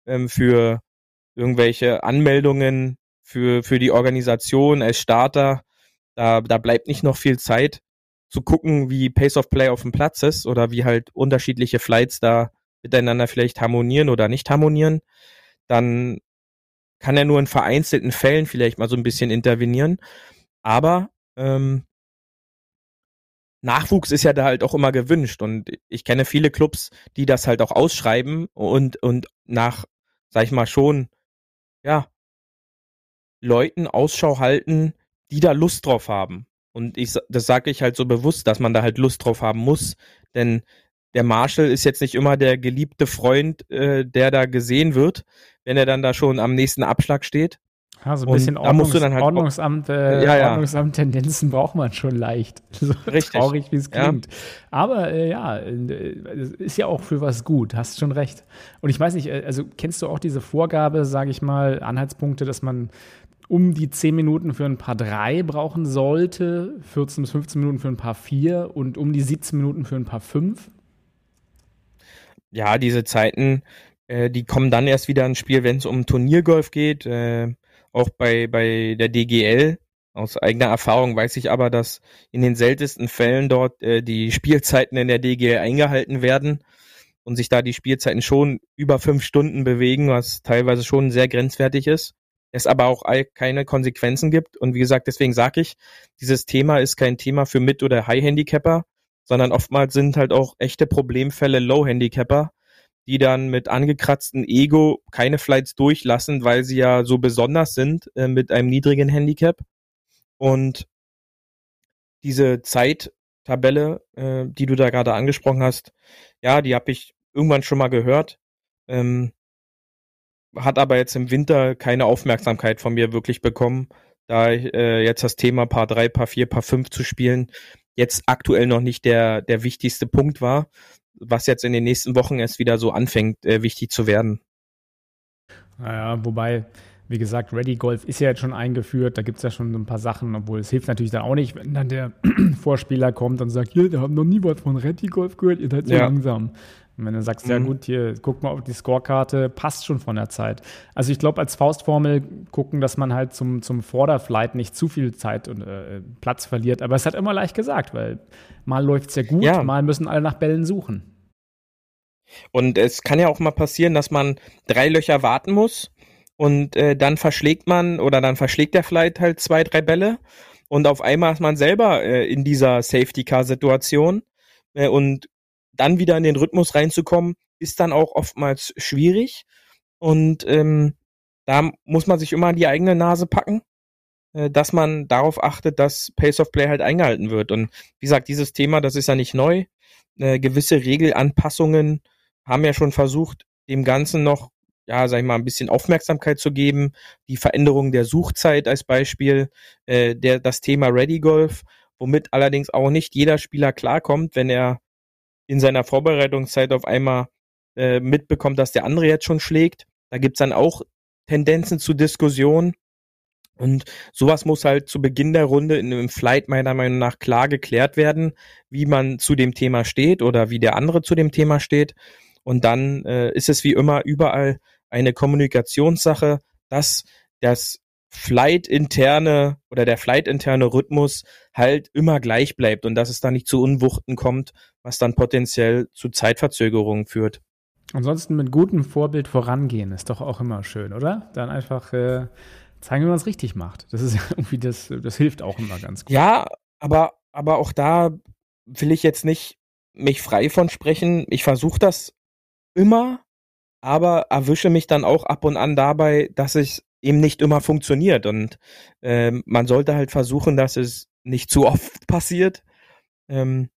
ähm, für irgendwelche Anmeldungen, für, für die Organisation als Starter. Da, da bleibt nicht noch viel Zeit zu gucken, wie Pace of Play auf dem Platz ist oder wie halt unterschiedliche Flights da miteinander vielleicht harmonieren oder nicht harmonieren. Dann kann er nur in vereinzelten Fällen vielleicht mal so ein bisschen intervenieren. Aber ähm, Nachwuchs ist ja da halt auch immer gewünscht und ich kenne viele Clubs, die das halt auch ausschreiben und, und nach, sag ich mal, schon, ja, Leuten Ausschau halten, die da Lust drauf haben. Und ich, das sage ich halt so bewusst, dass man da halt Lust drauf haben muss, denn der Marshall ist jetzt nicht immer der geliebte Freund, äh, der da gesehen wird, wenn er dann da schon am nächsten Abschlag steht. Ja, so ein bisschen Ordnungs halt Ordnungsamt, äh, ja, ja. Ordnungsamt-Tendenzen braucht man schon leicht. So Richtig. traurig, wie es klingt. Ja. Aber äh, ja, ist ja auch für was gut, hast schon recht. Und ich weiß nicht, äh, also kennst du auch diese Vorgabe, sage ich mal, Anhaltspunkte, dass man um die 10 Minuten für ein paar 3 brauchen sollte, 14 bis 15 Minuten für ein paar 4 und um die 17 Minuten für ein paar 5? Ja, diese Zeiten, äh, die kommen dann erst wieder ins Spiel, wenn es um Turniergolf geht. Äh, auch bei, bei der DGL. Aus eigener Erfahrung weiß ich aber, dass in den seltensten Fällen dort äh, die Spielzeiten in der DGL eingehalten werden und sich da die Spielzeiten schon über fünf Stunden bewegen, was teilweise schon sehr grenzwertig ist. Es aber auch keine Konsequenzen gibt. Und wie gesagt, deswegen sage ich, dieses Thema ist kein Thema für Mit- oder High-Handicapper, sondern oftmals sind halt auch echte Problemfälle Low-Handicapper, die dann mit angekratzten Ego keine Flights durchlassen, weil sie ja so besonders sind äh, mit einem niedrigen Handicap. Und diese Zeittabelle, äh, die du da gerade angesprochen hast, ja, die habe ich irgendwann schon mal gehört. Ähm, hat aber jetzt im Winter keine Aufmerksamkeit von mir wirklich bekommen, da äh, jetzt das Thema Paar 3, Paar 4, Paar 5 zu spielen jetzt aktuell noch nicht der, der wichtigste Punkt war was jetzt in den nächsten Wochen erst wieder so anfängt, äh, wichtig zu werden. Naja, wobei, wie gesagt, Ready Golf ist ja jetzt schon eingeführt, da gibt es ja schon ein paar Sachen, obwohl es hilft natürlich dann auch nicht, wenn dann der Vorspieler kommt und sagt, hier, wir haben noch nie was von Ready Golf gehört, ihr seid so ja. langsam. Und wenn du sagst, mhm. ja gut, hier, guck mal auf die Scorekarte, passt schon von der Zeit. Also ich glaube, als Faustformel gucken, dass man halt zum, zum Vorderflight nicht zu viel Zeit und äh, Platz verliert. Aber es hat immer leicht gesagt, weil mal läuft es ja gut, ja. mal müssen alle nach Bällen suchen. Und es kann ja auch mal passieren, dass man drei Löcher warten muss und äh, dann verschlägt man oder dann verschlägt der Flight halt zwei, drei Bälle und auf einmal ist man selber äh, in dieser Safety-Car-Situation äh, und dann wieder in den Rhythmus reinzukommen, ist dann auch oftmals schwierig. Und ähm, da muss man sich immer an die eigene Nase packen, äh, dass man darauf achtet, dass Pace of Play halt eingehalten wird. Und wie gesagt, dieses Thema, das ist ja nicht neu. Äh, gewisse Regelanpassungen haben ja schon versucht, dem Ganzen noch ja, sag ich mal, ein bisschen Aufmerksamkeit zu geben. Die Veränderung der Suchzeit als Beispiel, äh, der, das Thema Ready Golf, womit allerdings auch nicht jeder Spieler klarkommt, wenn er in seiner Vorbereitungszeit auf einmal äh, mitbekommt, dass der andere jetzt schon schlägt. Da gibt's dann auch Tendenzen zu Diskussionen. Und sowas muss halt zu Beginn der Runde in einem Flight meiner Meinung nach klar geklärt werden, wie man zu dem Thema steht oder wie der andere zu dem Thema steht. Und dann äh, ist es wie immer überall eine Kommunikationssache, dass das Flight-interne oder der Flight-interne Rhythmus halt immer gleich bleibt und dass es da nicht zu Unwuchten kommt, was dann potenziell zu Zeitverzögerungen führt. Ansonsten mit gutem Vorbild vorangehen ist doch auch immer schön, oder? Dann einfach äh, zeigen, wie man es richtig macht. Das ist irgendwie das, das hilft auch immer ganz gut. Ja, aber, aber auch da will ich jetzt nicht mich frei von sprechen. Ich versuche das immer, aber erwische mich dann auch ab und an dabei, dass es eben nicht immer funktioniert. Und äh, man sollte halt versuchen, dass es nicht zu oft passiert. Ähm,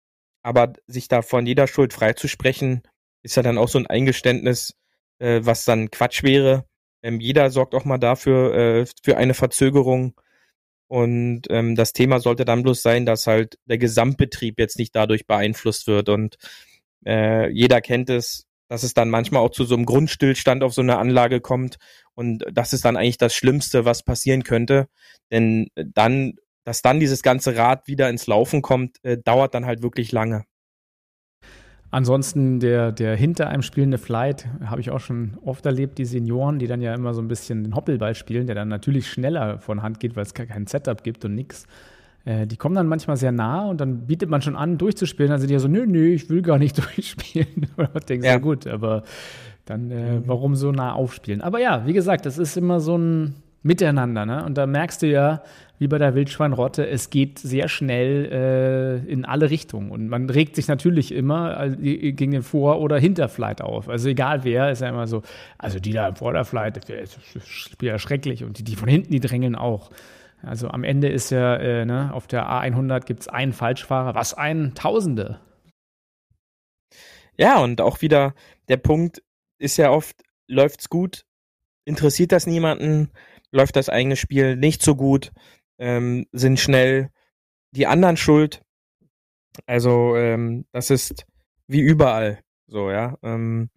aber sich da von jeder Schuld freizusprechen, ist ja dann auch so ein Eingeständnis, äh, was dann Quatsch wäre. Ähm, jeder sorgt auch mal dafür, äh, für eine Verzögerung. Und ähm, das Thema sollte dann bloß sein, dass halt der Gesamtbetrieb jetzt nicht dadurch beeinflusst wird. Und äh, jeder kennt es, dass es dann manchmal auch zu so einem Grundstillstand auf so einer Anlage kommt. Und das ist dann eigentlich das Schlimmste, was passieren könnte. Denn dann, dass dann dieses ganze Rad wieder ins Laufen kommt, äh, dauert dann halt wirklich lange. Ansonsten der, der hinter einem spielende Flight habe ich auch schon oft erlebt, die Senioren, die dann ja immer so ein bisschen den Hoppelball spielen, der dann natürlich schneller von Hand geht, weil es kein Setup gibt und nix. Äh, die kommen dann manchmal sehr nah und dann bietet man schon an, durchzuspielen. Dann sind die ja so, nö, nö, ich will gar nicht durchspielen. Oder man denkt, ja. ja gut, aber dann äh, warum so nah aufspielen? Aber ja, wie gesagt, das ist immer so ein Miteinander, ne? Und da merkst du ja, wie bei der Wildschweinrotte, es geht sehr schnell äh, in alle Richtungen. Und man regt sich natürlich immer gegen den Vor- oder Hinterflight auf. Also egal wer, ist ja immer so, also die da im Vorderflight, das ist ja schrecklich. Und die, die von hinten, die drängeln auch. Also am Ende ist ja, äh, ne, auf der A100 gibt es einen Falschfahrer, was ein Tausende. Ja, und auch wieder der Punkt ist ja oft, läuft's gut, interessiert das niemanden, läuft das eigene Spiel nicht so gut, ähm, sind schnell die anderen schuld. Also ähm, das ist wie überall so, ja. Ähm,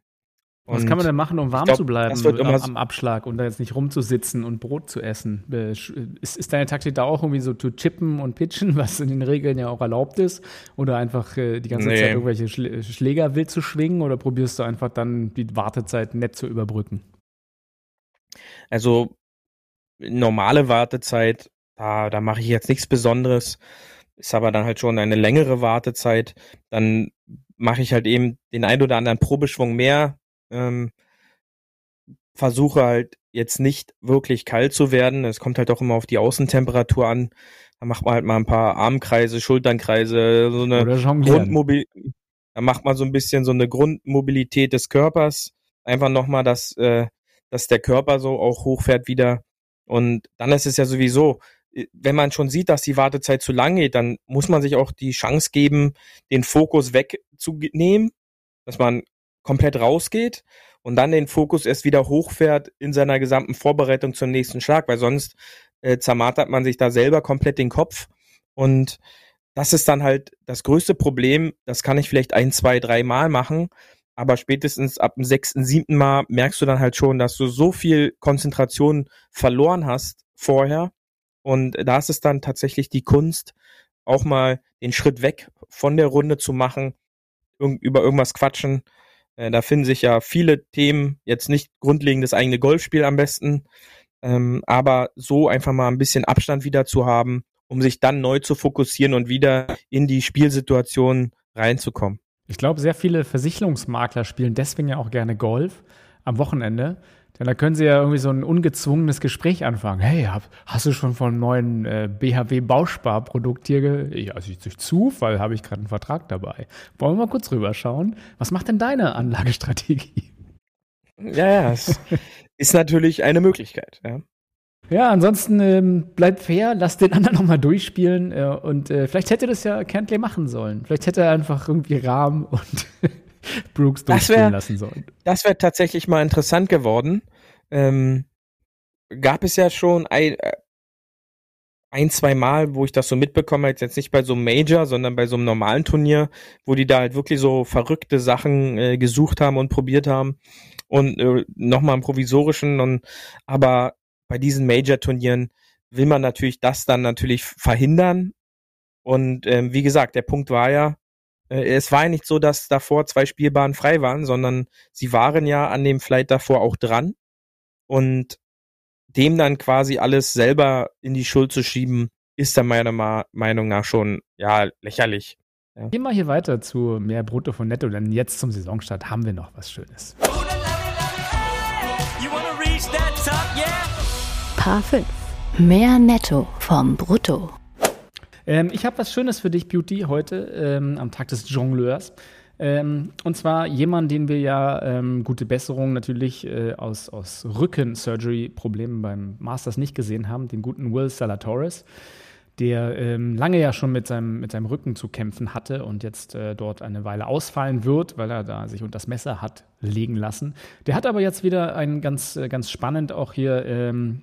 was kann man denn machen, um warm glaub, zu bleiben am, am, Abschlag und da jetzt nicht rumzusitzen und Brot zu essen? Äh, ist, ist, deine Taktik da auch irgendwie so zu chippen und pitchen, was in den Regeln ja auch erlaubt ist? Oder einfach äh, die ganze nee. Zeit irgendwelche Schläger wild zu schwingen? Oder probierst du einfach dann die Wartezeit nett zu überbrücken? Also normale Wartezeit, da, da mache ich jetzt nichts Besonderes. Ist aber dann halt schon eine längere Wartezeit. Dann mache ich halt eben den ein oder anderen Probeschwung mehr. Ähm, versuche halt jetzt nicht wirklich kalt zu werden. Es kommt halt auch immer auf die Außentemperatur an. Da macht man halt mal ein paar Armkreise, Schulternkreise, so eine Grundmobilität. Da macht man so ein bisschen so eine Grundmobilität des Körpers. Einfach nochmal, dass, äh, dass der Körper so auch hochfährt wieder. Und dann ist es ja sowieso, äh, wenn man schon sieht, dass die Wartezeit zu lang geht, dann muss man sich auch die Chance geben, den Fokus wegzunehmen, dass man komplett rausgeht und dann den Fokus erst wieder hochfährt in seiner gesamten Vorbereitung zum nächsten Schlag, weil sonst äh, zermartert man sich da selber komplett den Kopf und das ist dann halt das größte Problem. Das kann ich vielleicht ein, zwei, drei Mal machen, aber spätestens ab dem sechsten, siebten Mal merkst du dann halt schon, dass du so viel Konzentration verloren hast vorher. Und da ist es dann tatsächlich die Kunst, auch mal den Schritt weg von der Runde zu machen, über irgendwas quatschen. Äh, da finden sich ja viele Themen, jetzt nicht grundlegend das eigene Golfspiel am besten, ähm, aber so einfach mal ein bisschen Abstand wieder zu haben, um sich dann neu zu fokussieren und wieder in die Spielsituation reinzukommen. Ich glaube, sehr viele Versicherungsmakler spielen deswegen ja auch gerne Golf am Wochenende. Denn da können sie ja irgendwie so ein ungezwungenes Gespräch anfangen. Hey, hast du schon von einem neuen äh, BHW-Bausparprodukt hier? Ge ja, also durch Zufall habe ich gerade einen Vertrag dabei. Wollen wir mal kurz rüberschauen? Was macht denn deine Anlagestrategie? Ja, ja, es ist natürlich eine Möglichkeit. Ja. Ja, ansonsten ähm, bleibt fair, lass den anderen nochmal durchspielen. Äh, und äh, vielleicht hätte das ja Cantley machen sollen. Vielleicht hätte er einfach irgendwie Rahmen und Brooks durchspielen lassen sollen. Das wäre tatsächlich mal interessant geworden. Ähm, gab es ja schon ein, äh, ein, zwei Mal, wo ich das so mitbekomme, jetzt nicht bei so einem Major, sondern bei so einem normalen Turnier, wo die da halt wirklich so verrückte Sachen äh, gesucht haben und probiert haben und äh, nochmal im provisorischen und aber bei diesen Major-Turnieren will man natürlich das dann natürlich verhindern und ähm, wie gesagt, der Punkt war ja, es war ja nicht so, dass davor zwei Spielbahnen frei waren, sondern sie waren ja an dem Flight davor auch dran und dem dann quasi alles selber in die Schuld zu schieben, ist dann meiner Meinung nach schon ja lächerlich. Ja. Gehen wir hier weiter zu mehr Brutto von Netto, denn jetzt zum Saisonstart haben wir noch was Schönes. Paar 5. Mehr Netto vom Brutto. Ähm, ich habe was Schönes für dich, Beauty, heute ähm, am Tag des Jongleurs. Ähm, und zwar jemand, den wir ja ähm, gute Besserung natürlich äh, aus, aus Rücken-Surgery-Problemen beim Masters nicht gesehen haben, den guten Will Salatoris, der ähm, lange ja schon mit seinem, mit seinem Rücken zu kämpfen hatte und jetzt äh, dort eine Weile ausfallen wird, weil er da sich unter das Messer hat legen lassen. Der hat aber jetzt wieder ein ganz, äh, ganz spannend auch hier ähm,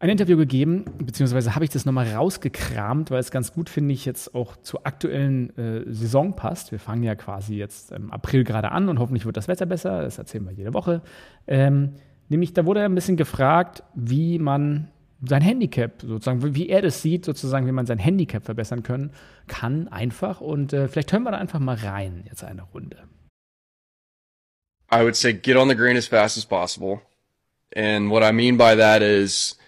ein Interview gegeben, beziehungsweise habe ich das nochmal rausgekramt, weil es ganz gut, finde ich, jetzt auch zur aktuellen äh, Saison passt. Wir fangen ja quasi jetzt im April gerade an und hoffentlich wird das Wetter besser. Das erzählen wir jede Woche. Ähm, nämlich, da wurde er ein bisschen gefragt, wie man sein Handicap, sozusagen, wie er das sieht, sozusagen, wie man sein Handicap verbessern können kann, einfach. Und äh, vielleicht hören wir da einfach mal rein, jetzt eine Runde. I would say get on the green as fast as possible. And what I mean by that is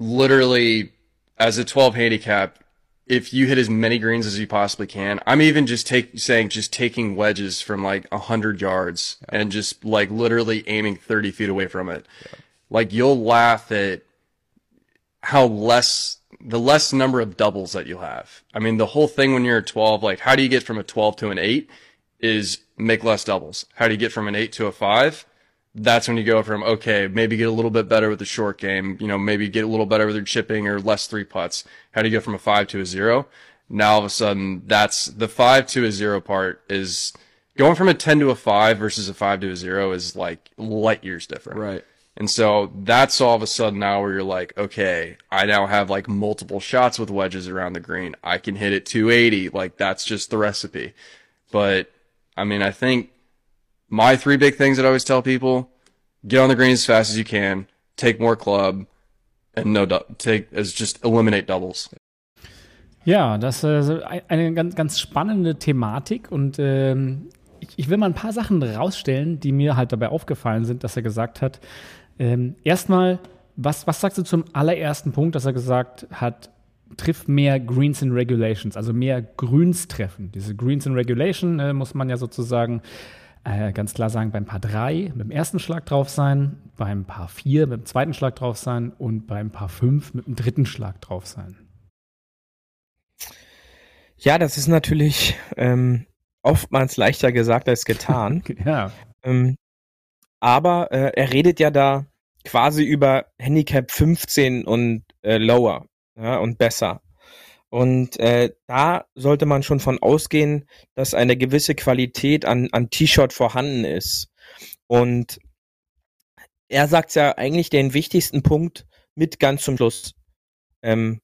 literally as a 12 handicap, if you hit as many greens as you possibly can, I'm even just take saying just taking wedges from like a hundred yards yeah. and just like literally aiming 30 feet away from it. Yeah. Like you'll laugh at how less the less number of doubles that you'll have. I mean, the whole thing when you're a 12, like how do you get from a 12 to an eight is make less doubles. How do you get from an eight to a five? That's when you go from okay, maybe get a little bit better with the short game, you know, maybe get a little better with your chipping or less three putts. How do you go from a five to a zero? Now all of a sudden, that's the five to a zero part is going from a ten to a five versus a five to a zero is like light years different. Right. And so that's all of a sudden now where you're like, okay, I now have like multiple shots with wedges around the green. I can hit it 280. Like that's just the recipe. But I mean, I think my three big things that I always tell people: get on the green as fast as you can, take more club, and no take as just eliminate doubles. Ja, das ist äh, eine ganz, ganz spannende Thematik und ähm, ich, ich, will mal ein paar Sachen rausstellen, die mir halt dabei aufgefallen sind, dass er gesagt hat. Ähm, erstmal, was, was sagst du zum allerersten Punkt, dass er gesagt hat, trifft mehr Greens in Regulations, also mehr Grüns treffen. Diese Greens in Regulation äh, muss man ja sozusagen äh, ganz klar sagen, beim Paar 3 mit dem ersten Schlag drauf sein, beim Paar 4 mit dem zweiten Schlag drauf sein und beim Paar 5 mit dem dritten Schlag drauf sein. Ja, das ist natürlich ähm, oftmals leichter gesagt als getan. ja. Ähm, aber äh, er redet ja da quasi über Handicap 15 und äh, lower ja, und besser. Und äh, da sollte man schon von ausgehen, dass eine gewisse Qualität an, an T-Shirt vorhanden ist. Und er sagt ja eigentlich den wichtigsten Punkt mit ganz zum Schluss. Ähm,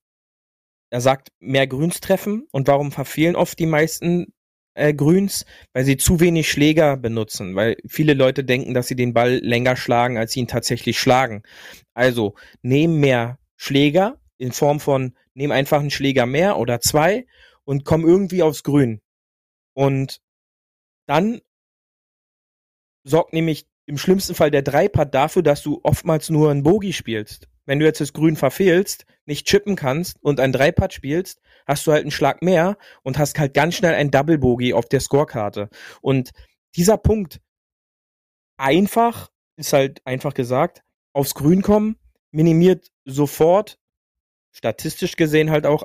er sagt, mehr Grüns treffen. Und warum verfehlen oft die meisten äh, Grüns? Weil sie zu wenig Schläger benutzen. Weil viele Leute denken, dass sie den Ball länger schlagen, als sie ihn tatsächlich schlagen. Also, nehmen mehr Schläger in Form von nehm einfach einen Schläger mehr oder zwei und komm irgendwie aufs Grün. Und dann sorgt nämlich im schlimmsten Fall der Dreipad dafür, dass du oftmals nur einen Bogie spielst. Wenn du jetzt das Grün verfehlst, nicht chippen kannst und ein Dreipad spielst, hast du halt einen Schlag mehr und hast halt ganz schnell ein Double Bogie auf der Scorekarte. Und dieser Punkt einfach, ist halt einfach gesagt, aufs Grün kommen, minimiert sofort statistisch gesehen halt auch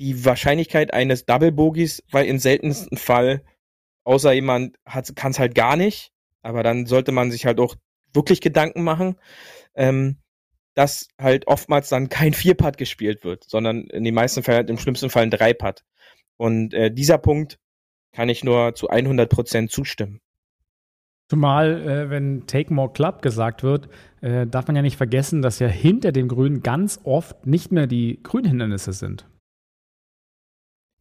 die Wahrscheinlichkeit eines Double Bogies, weil im seltensten Fall, außer jemand kann es halt gar nicht, aber dann sollte man sich halt auch wirklich Gedanken machen, ähm, dass halt oftmals dann kein Vierpad gespielt wird, sondern in den meisten Fällen halt im schlimmsten Fall ein Dreipad. Und äh, dieser Punkt kann ich nur zu 100% zustimmen. Zumal, äh, wenn Take More Club gesagt wird, äh, darf man ja nicht vergessen, dass ja hinter dem Grün ganz oft nicht mehr die Grünhindernisse sind.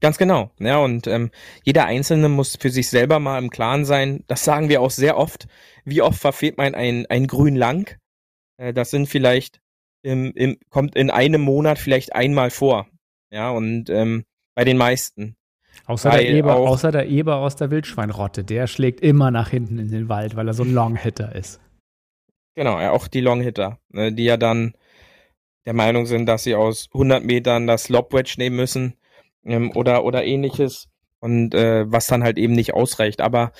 Ganz genau. Ja, und ähm, jeder Einzelne muss für sich selber mal im Klaren sein. Das sagen wir auch sehr oft. Wie oft verfehlt man ein, ein Grün lang? Äh, das sind vielleicht im, im, kommt in einem Monat vielleicht einmal vor. Ja, und ähm, bei den meisten. Außer der, Eber, außer der Eber aus der Wildschweinrotte, der schlägt immer nach hinten in den Wald, weil er so ein Longhitter ist. Genau, ja, auch die Longhitter, ne, die ja dann der Meinung sind, dass sie aus 100 Metern das Lobwedge nehmen müssen ähm, oder, oder ähnliches und äh, was dann halt eben nicht ausreicht. Aber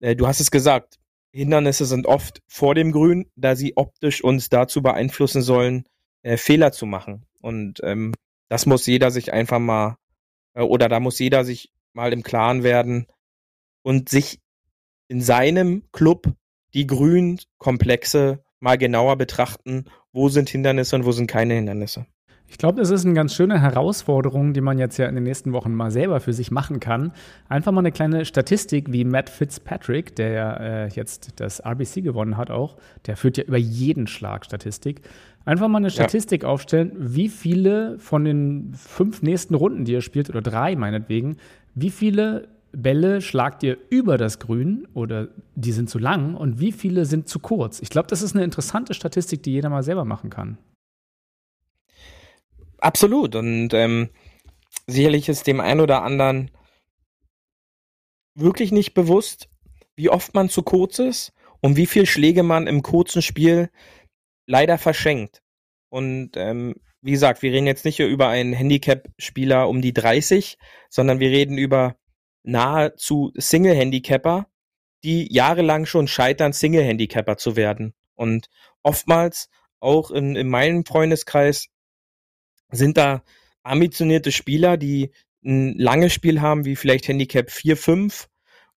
äh, du hast es gesagt, Hindernisse sind oft vor dem Grün, da sie optisch uns dazu beeinflussen sollen, äh, Fehler zu machen. Und ähm, das muss jeder sich einfach mal, oder da muss jeder sich mal im Klaren werden und sich in seinem Club die Grünkomplexe mal genauer betrachten, wo sind Hindernisse und wo sind keine Hindernisse. Ich glaube, das ist eine ganz schöne Herausforderung, die man jetzt ja in den nächsten Wochen mal selber für sich machen kann. Einfach mal eine kleine Statistik wie Matt Fitzpatrick, der ja äh, jetzt das RBC gewonnen hat auch, der führt ja über jeden Schlag Statistik. Einfach mal eine Statistik ja. aufstellen, wie viele von den fünf nächsten Runden, die er spielt, oder drei meinetwegen, wie viele Bälle schlagt ihr über das Grün oder die sind zu lang und wie viele sind zu kurz? Ich glaube, das ist eine interessante Statistik, die jeder mal selber machen kann. Absolut. Und ähm, sicherlich ist dem einen oder anderen wirklich nicht bewusst, wie oft man zu kurz ist und wie viel Schläge man im kurzen Spiel leider verschenkt. Und ähm, wie gesagt, wir reden jetzt nicht über einen Handicap-Spieler um die 30, sondern wir reden über nahezu Single-Handicapper, die jahrelang schon scheitern, Single-Handicapper zu werden. Und oftmals auch in, in meinem Freundeskreis sind da ambitionierte Spieler, die ein langes Spiel haben, wie vielleicht Handicap 4, 5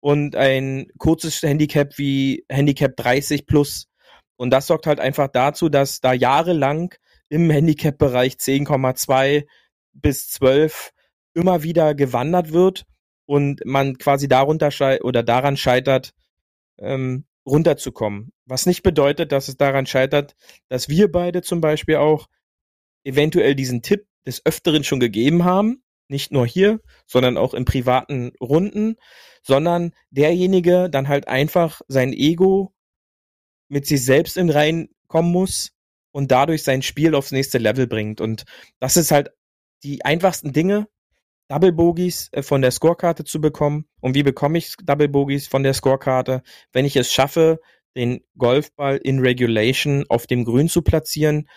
und ein kurzes Handicap wie Handicap 30 plus. Und das sorgt halt einfach dazu, dass da jahrelang im Handicap-Bereich 10,2 bis 12 immer wieder gewandert wird und man quasi darunter oder daran scheitert, ähm, runterzukommen. Was nicht bedeutet, dass es daran scheitert, dass wir beide zum Beispiel auch eventuell diesen Tipp des Öfteren schon gegeben haben, nicht nur hier, sondern auch in privaten Runden, sondern derjenige dann halt einfach sein Ego mit sich selbst in Reihen kommen muss und dadurch sein Spiel aufs nächste Level bringt. Und das ist halt die einfachsten Dinge, Double Bogies äh, von der Scorekarte zu bekommen. Und wie bekomme ich Double Bogies von der Scorekarte? Wenn ich es schaffe, den Golfball in Regulation auf dem Grün zu platzieren,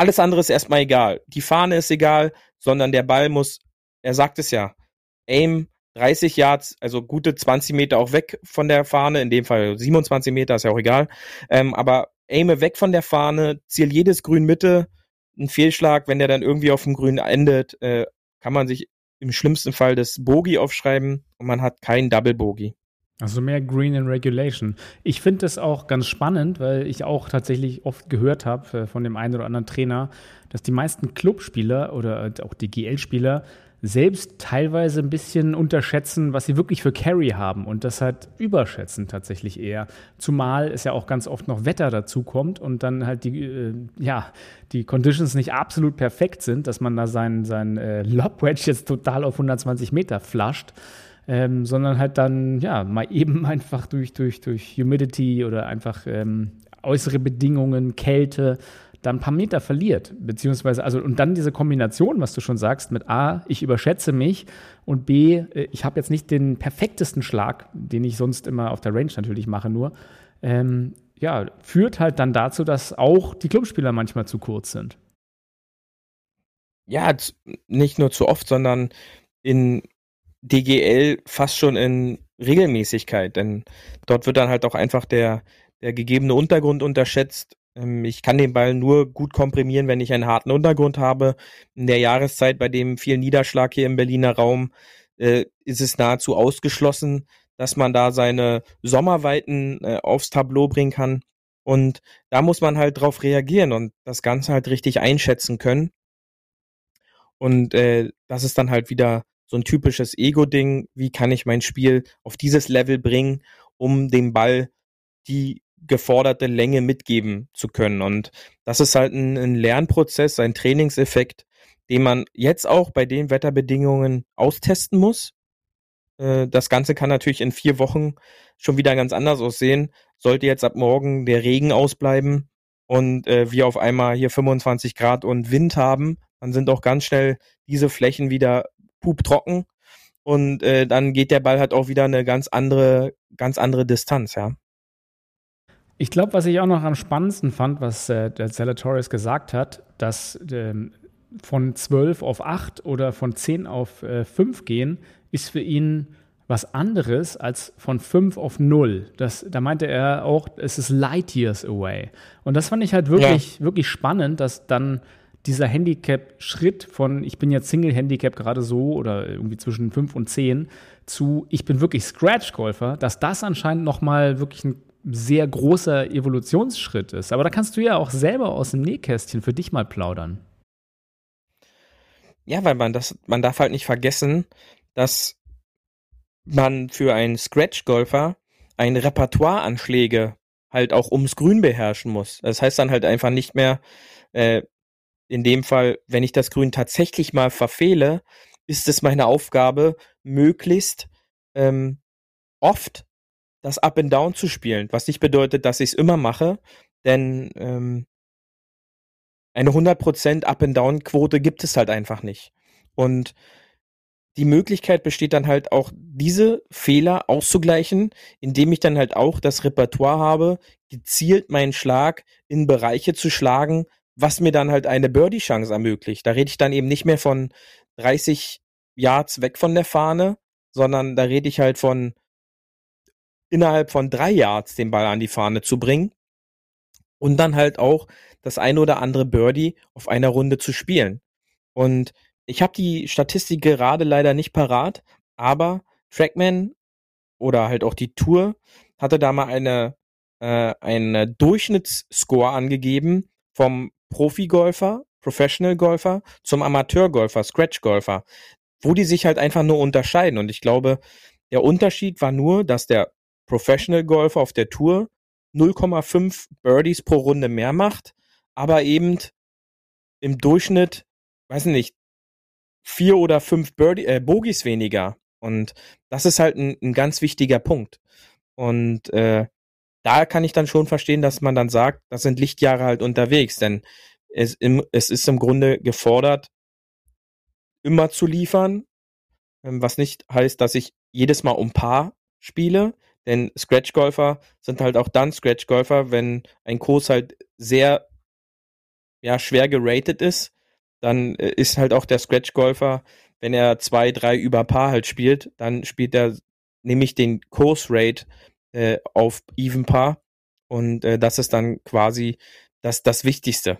alles andere ist erstmal egal. Die Fahne ist egal, sondern der Ball muss, er sagt es ja, aim 30 Yards, also gute 20 Meter auch weg von der Fahne, in dem Fall 27 Meter, ist ja auch egal. Ähm, aber aime weg von der Fahne, ziel jedes Grün Mitte, ein Fehlschlag, wenn der dann irgendwie auf dem Grün endet, äh, kann man sich im schlimmsten Fall das Bogey aufschreiben und man hat keinen Double Bogey. Also mehr Green in Regulation. Ich finde das auch ganz spannend, weil ich auch tatsächlich oft gehört habe äh, von dem einen oder anderen Trainer, dass die meisten Clubspieler oder äh, auch die GL-Spieler selbst teilweise ein bisschen unterschätzen, was sie wirklich für Carry haben und das halt überschätzen tatsächlich eher. Zumal es ja auch ganz oft noch Wetter dazu kommt und dann halt die, äh, ja, die Conditions nicht absolut perfekt sind, dass man da sein, sein äh, Lob jetzt total auf 120 Meter flasht ähm, sondern halt dann, ja, mal eben einfach durch, durch, durch Humidity oder einfach ähm, äußere Bedingungen, Kälte, dann ein paar Meter verliert. Beziehungsweise, also, und dann diese Kombination, was du schon sagst, mit A, ich überschätze mich und B, äh, ich habe jetzt nicht den perfektesten Schlag, den ich sonst immer auf der Range natürlich mache, nur. Ähm, ja, führt halt dann dazu, dass auch die Clubspieler manchmal zu kurz sind. Ja, nicht nur zu oft, sondern in DGL fast schon in Regelmäßigkeit, denn dort wird dann halt auch einfach der, der gegebene Untergrund unterschätzt. Ähm, ich kann den Ball nur gut komprimieren, wenn ich einen harten Untergrund habe. In der Jahreszeit, bei dem viel Niederschlag hier im Berliner Raum, äh, ist es nahezu ausgeschlossen, dass man da seine Sommerweiten äh, aufs Tableau bringen kann. Und da muss man halt drauf reagieren und das Ganze halt richtig einschätzen können. Und äh, das ist dann halt wieder so ein typisches Ego-Ding. Wie kann ich mein Spiel auf dieses Level bringen, um dem Ball die geforderte Länge mitgeben zu können. Und das ist halt ein, ein Lernprozess, ein Trainingseffekt, den man jetzt auch bei den Wetterbedingungen austesten muss. Äh, das Ganze kann natürlich in vier Wochen schon wieder ganz anders aussehen. Sollte jetzt ab morgen der Regen ausbleiben und äh, wir auf einmal hier 25 Grad und Wind haben, dann sind auch ganz schnell diese Flächen wieder puptrocken und äh, dann geht der Ball halt auch wieder eine ganz andere, ganz andere Distanz, ja. Ich glaube, was ich auch noch am spannendsten fand, was äh, der Zalatoris gesagt hat, dass ähm, von 12 auf 8 oder von 10 auf äh, 5 gehen, ist für ihn was anderes als von 5 auf 0. Das, da meinte er auch, es ist light years away. Und das fand ich halt wirklich, ja. wirklich spannend, dass dann dieser Handicap-Schritt von ich bin jetzt Single-Handicap gerade so oder irgendwie zwischen 5 und 10 zu ich bin wirklich Scratch-Golfer, dass das anscheinend nochmal wirklich ein sehr großer Evolutionsschritt ist. Aber da kannst du ja auch selber aus dem Nähkästchen für dich mal plaudern. Ja, weil man das, man darf halt nicht vergessen, dass man für einen Scratch-Golfer ein Repertoire an Schläge halt auch ums Grün beherrschen muss. Das heißt dann halt einfach nicht mehr, äh, in dem Fall, wenn ich das Grün tatsächlich mal verfehle, ist es meine Aufgabe, möglichst ähm, oft das Up and Down zu spielen, was nicht bedeutet, dass ich es immer mache, denn ähm, eine 100% Up and Down Quote gibt es halt einfach nicht. Und die Möglichkeit besteht dann halt auch, diese Fehler auszugleichen, indem ich dann halt auch das Repertoire habe, gezielt meinen Schlag in Bereiche zu schlagen, was mir dann halt eine Birdie-Chance ermöglicht. Da rede ich dann eben nicht mehr von 30 Yards weg von der Fahne, sondern da rede ich halt von innerhalb von drei Yards den Ball an die Fahne zu bringen und dann halt auch das eine oder andere Birdie auf einer Runde zu spielen. Und ich habe die Statistik gerade leider nicht parat, aber Trackman oder halt auch die Tour hatte da mal eine äh, einen Durchschnittsscore angegeben vom Profi-Golfer, Professional-Golfer zum Amateur-Golfer, Scratch-Golfer, wo die sich halt einfach nur unterscheiden. Und ich glaube, der Unterschied war nur, dass der Professional Golfer auf der Tour 0,5 Birdies pro Runde mehr macht, aber eben im Durchschnitt, weiß nicht, vier oder fünf Birdie, äh, Bogies weniger. Und das ist halt ein, ein ganz wichtiger Punkt. Und äh, da kann ich dann schon verstehen, dass man dann sagt, das sind Lichtjahre halt unterwegs, denn es, im, es ist im Grunde gefordert, immer zu liefern, ähm, was nicht heißt, dass ich jedes Mal um Paar spiele, denn Scratch-Golfer sind halt auch dann Scratch-Golfer, wenn ein Kurs halt sehr ja, schwer geratet ist, dann äh, ist halt auch der Scratch-Golfer, wenn er zwei, drei über Paar halt spielt, dann spielt er nämlich den Kurs-Rate äh, auf Even Paar und äh, das ist dann quasi das, das Wichtigste.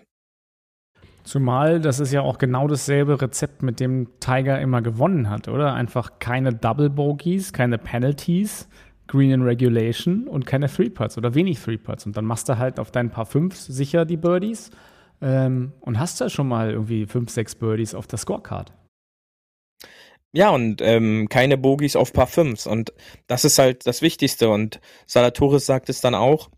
Zumal das ist ja auch genau dasselbe Rezept, mit dem Tiger immer gewonnen hat, oder? Einfach keine Double Bogies, keine Penalties, Green in Regulation und keine Three Putts oder wenig Three Putts. Und dann machst du halt auf deinen paar Fünfs sicher die Birdies ähm, und hast da schon mal irgendwie fünf, sechs Birdies auf der Scorecard. Ja, und ähm, keine Bogies auf paar Fünfs. Und das ist halt das Wichtigste. Und Salatoris sagt es dann auch,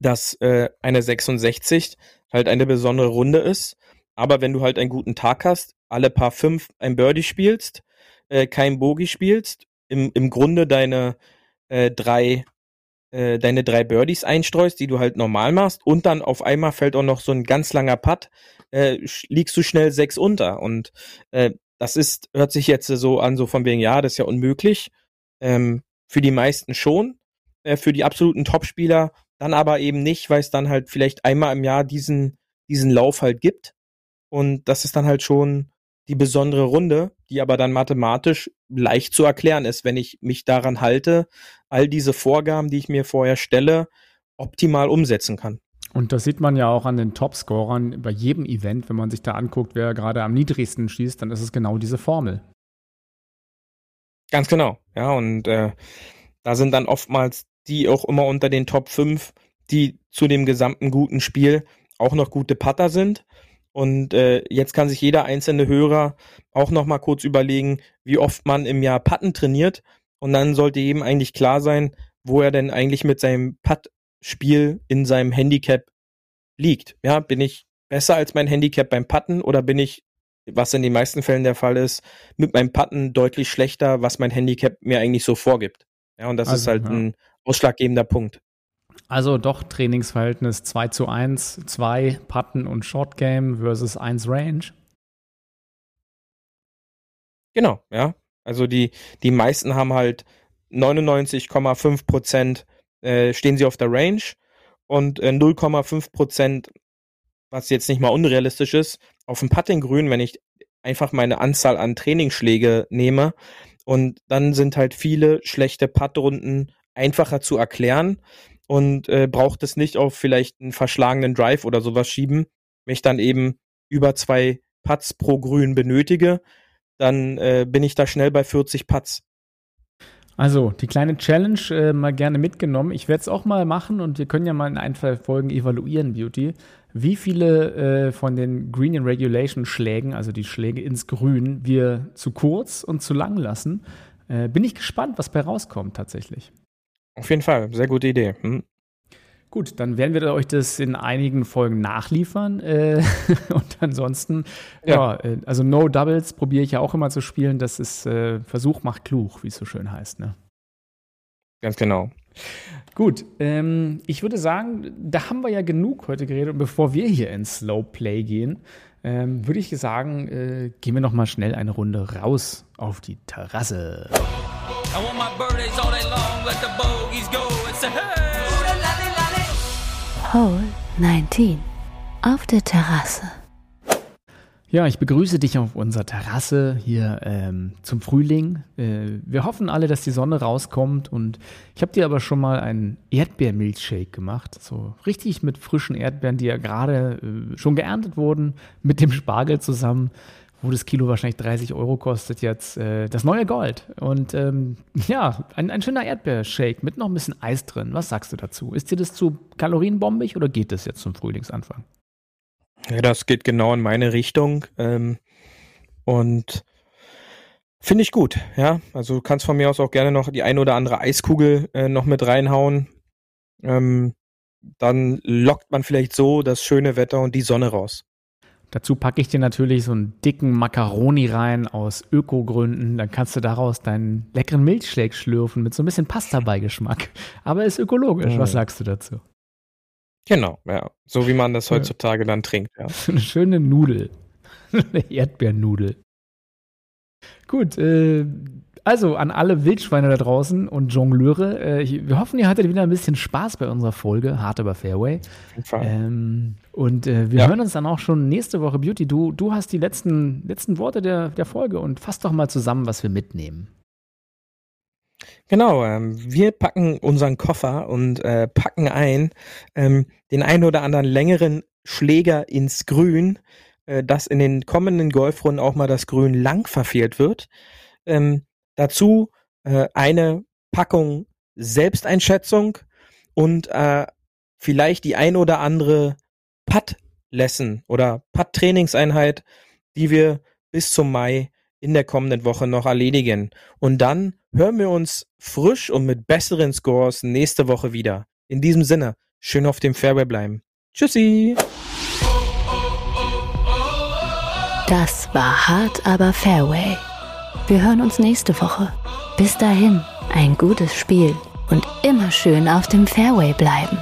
dass äh, eine 66 halt eine besondere Runde ist. Aber wenn du halt einen guten Tag hast, alle paar fünf ein Birdie spielst, äh, kein Bogie spielst, im, im Grunde deine äh, drei äh, deine drei Birdies einstreust, die du halt normal machst, und dann auf einmal fällt auch noch so ein ganz langer Putt, äh, liegst du schnell sechs unter. Und äh, das ist, hört sich jetzt so an, so von wegen, ja, das ist ja unmöglich. Ähm, für die meisten schon, äh, für die absoluten Topspieler dann aber eben nicht, weil es dann halt vielleicht einmal im Jahr diesen, diesen Lauf halt gibt. Und das ist dann halt schon die besondere Runde, die aber dann mathematisch leicht zu erklären ist, wenn ich mich daran halte, all diese Vorgaben, die ich mir vorher stelle, optimal umsetzen kann. Und das sieht man ja auch an den Topscorern bei jedem Event, wenn man sich da anguckt, wer gerade am niedrigsten schießt, dann ist es genau diese Formel. Ganz genau, ja, und äh, da sind dann oftmals die auch immer unter den Top 5, die zu dem gesamten guten Spiel auch noch gute Putter sind. Und äh, jetzt kann sich jeder einzelne Hörer auch noch mal kurz überlegen, wie oft man im Jahr Patten trainiert. Und dann sollte jedem eigentlich klar sein, wo er denn eigentlich mit seinem Putt-Spiel in seinem Handicap liegt. Ja, bin ich besser als mein Handicap beim Putten oder bin ich, was in den meisten Fällen der Fall ist, mit meinem Putten deutlich schlechter, was mein Handicap mir eigentlich so vorgibt. Ja, und das also, ist halt ja. ein ausschlaggebender Punkt. Also doch Trainingsverhältnis 2 zu 1, 2 Putten und Short Game versus 1 Range. Genau, ja. Also die, die meisten haben halt 99,5 Prozent äh, stehen sie auf der Range und äh, 0,5 Prozent, was jetzt nicht mal unrealistisch ist, auf dem Puttinggrün, wenn ich einfach meine Anzahl an Trainingsschläge nehme. Und dann sind halt viele schlechte Puttrunden einfacher zu erklären und äh, braucht es nicht auf vielleicht einen verschlagenen Drive oder sowas schieben. Wenn ich dann eben über zwei Putts pro Grün benötige, dann äh, bin ich da schnell bei 40 Putts. Also, die kleine Challenge äh, mal gerne mitgenommen. Ich werde es auch mal machen und wir können ja mal in ein, zwei Folgen evaluieren, Beauty. Wie viele äh, von den Green and Regulation Schlägen, also die Schläge ins Grün, wir zu kurz und zu lang lassen. Äh, bin ich gespannt, was bei rauskommt tatsächlich. Auf jeden Fall, sehr gute Idee. Hm. Gut, dann werden wir euch das in einigen Folgen nachliefern. Äh, und ansonsten, ja, ja äh, also No Doubles probiere ich ja auch immer zu spielen. Das ist äh, Versuch macht klug, wie es so schön heißt. Ne? Ganz genau. Gut, ähm, ich würde sagen, da haben wir ja genug heute geredet. Und bevor wir hier ins Slow Play gehen, ähm, würde ich sagen, äh, gehen wir noch mal schnell eine Runde raus auf die Terrasse. I want my birthdays all day long, let the bogeys go. It's a hey! Hole 19 auf der Terrasse. Ja, ich begrüße dich auf unserer Terrasse hier ähm, zum Frühling. Äh, wir hoffen alle, dass die Sonne rauskommt und ich habe dir aber schon mal einen Erdbeermilchshake gemacht. So richtig mit frischen Erdbeeren, die ja gerade äh, schon geerntet wurden, mit dem Spargel zusammen wo das Kilo wahrscheinlich 30 Euro kostet, jetzt äh, das neue Gold. Und ähm, ja, ein, ein schöner Erdbeershake mit noch ein bisschen Eis drin. Was sagst du dazu? Ist dir das zu kalorienbombig oder geht das jetzt zum Frühlingsanfang? Ja, das geht genau in meine Richtung. Ähm, und finde ich gut, ja. Also du kannst von mir aus auch gerne noch die ein oder andere Eiskugel äh, noch mit reinhauen. Ähm, dann lockt man vielleicht so das schöne Wetter und die Sonne raus. Dazu packe ich dir natürlich so einen dicken Macaroni rein aus Ökogründen. Dann kannst du daraus deinen leckeren Milchshake schlürfen mit so ein bisschen Pasta-Beigeschmack. Aber ist ökologisch. Mhm. Was sagst du dazu? Genau, ja. So wie man das heutzutage dann trinkt, ja. Eine schöne Nudel. Eine Erdbeernudel. Gut, äh, also an alle Wildschweine da draußen und Jongleure, äh, wir hoffen, ihr hattet wieder ein bisschen Spaß bei unserer Folge Hard über Fairway. Ähm, und äh, wir ja. hören uns dann auch schon nächste Woche. Beauty, du, du hast die letzten, letzten Worte der, der Folge und fass doch mal zusammen, was wir mitnehmen. Genau, ähm, wir packen unseren Koffer und äh, packen ein ähm, den einen oder anderen längeren Schläger ins Grün, äh, dass in den kommenden Golfrunden auch mal das Grün lang verfehlt wird. Ähm, Dazu äh, eine Packung Selbsteinschätzung und äh, vielleicht die ein oder andere Putt-Lesson oder Putt-Trainingseinheit, die wir bis zum Mai in der kommenden Woche noch erledigen. Und dann hören wir uns frisch und mit besseren Scores nächste Woche wieder. In diesem Sinne, schön auf dem Fairway bleiben. Tschüssi! Das war hart, aber Fairway wir hören uns nächste Woche. Bis dahin, ein gutes Spiel und immer schön auf dem Fairway bleiben.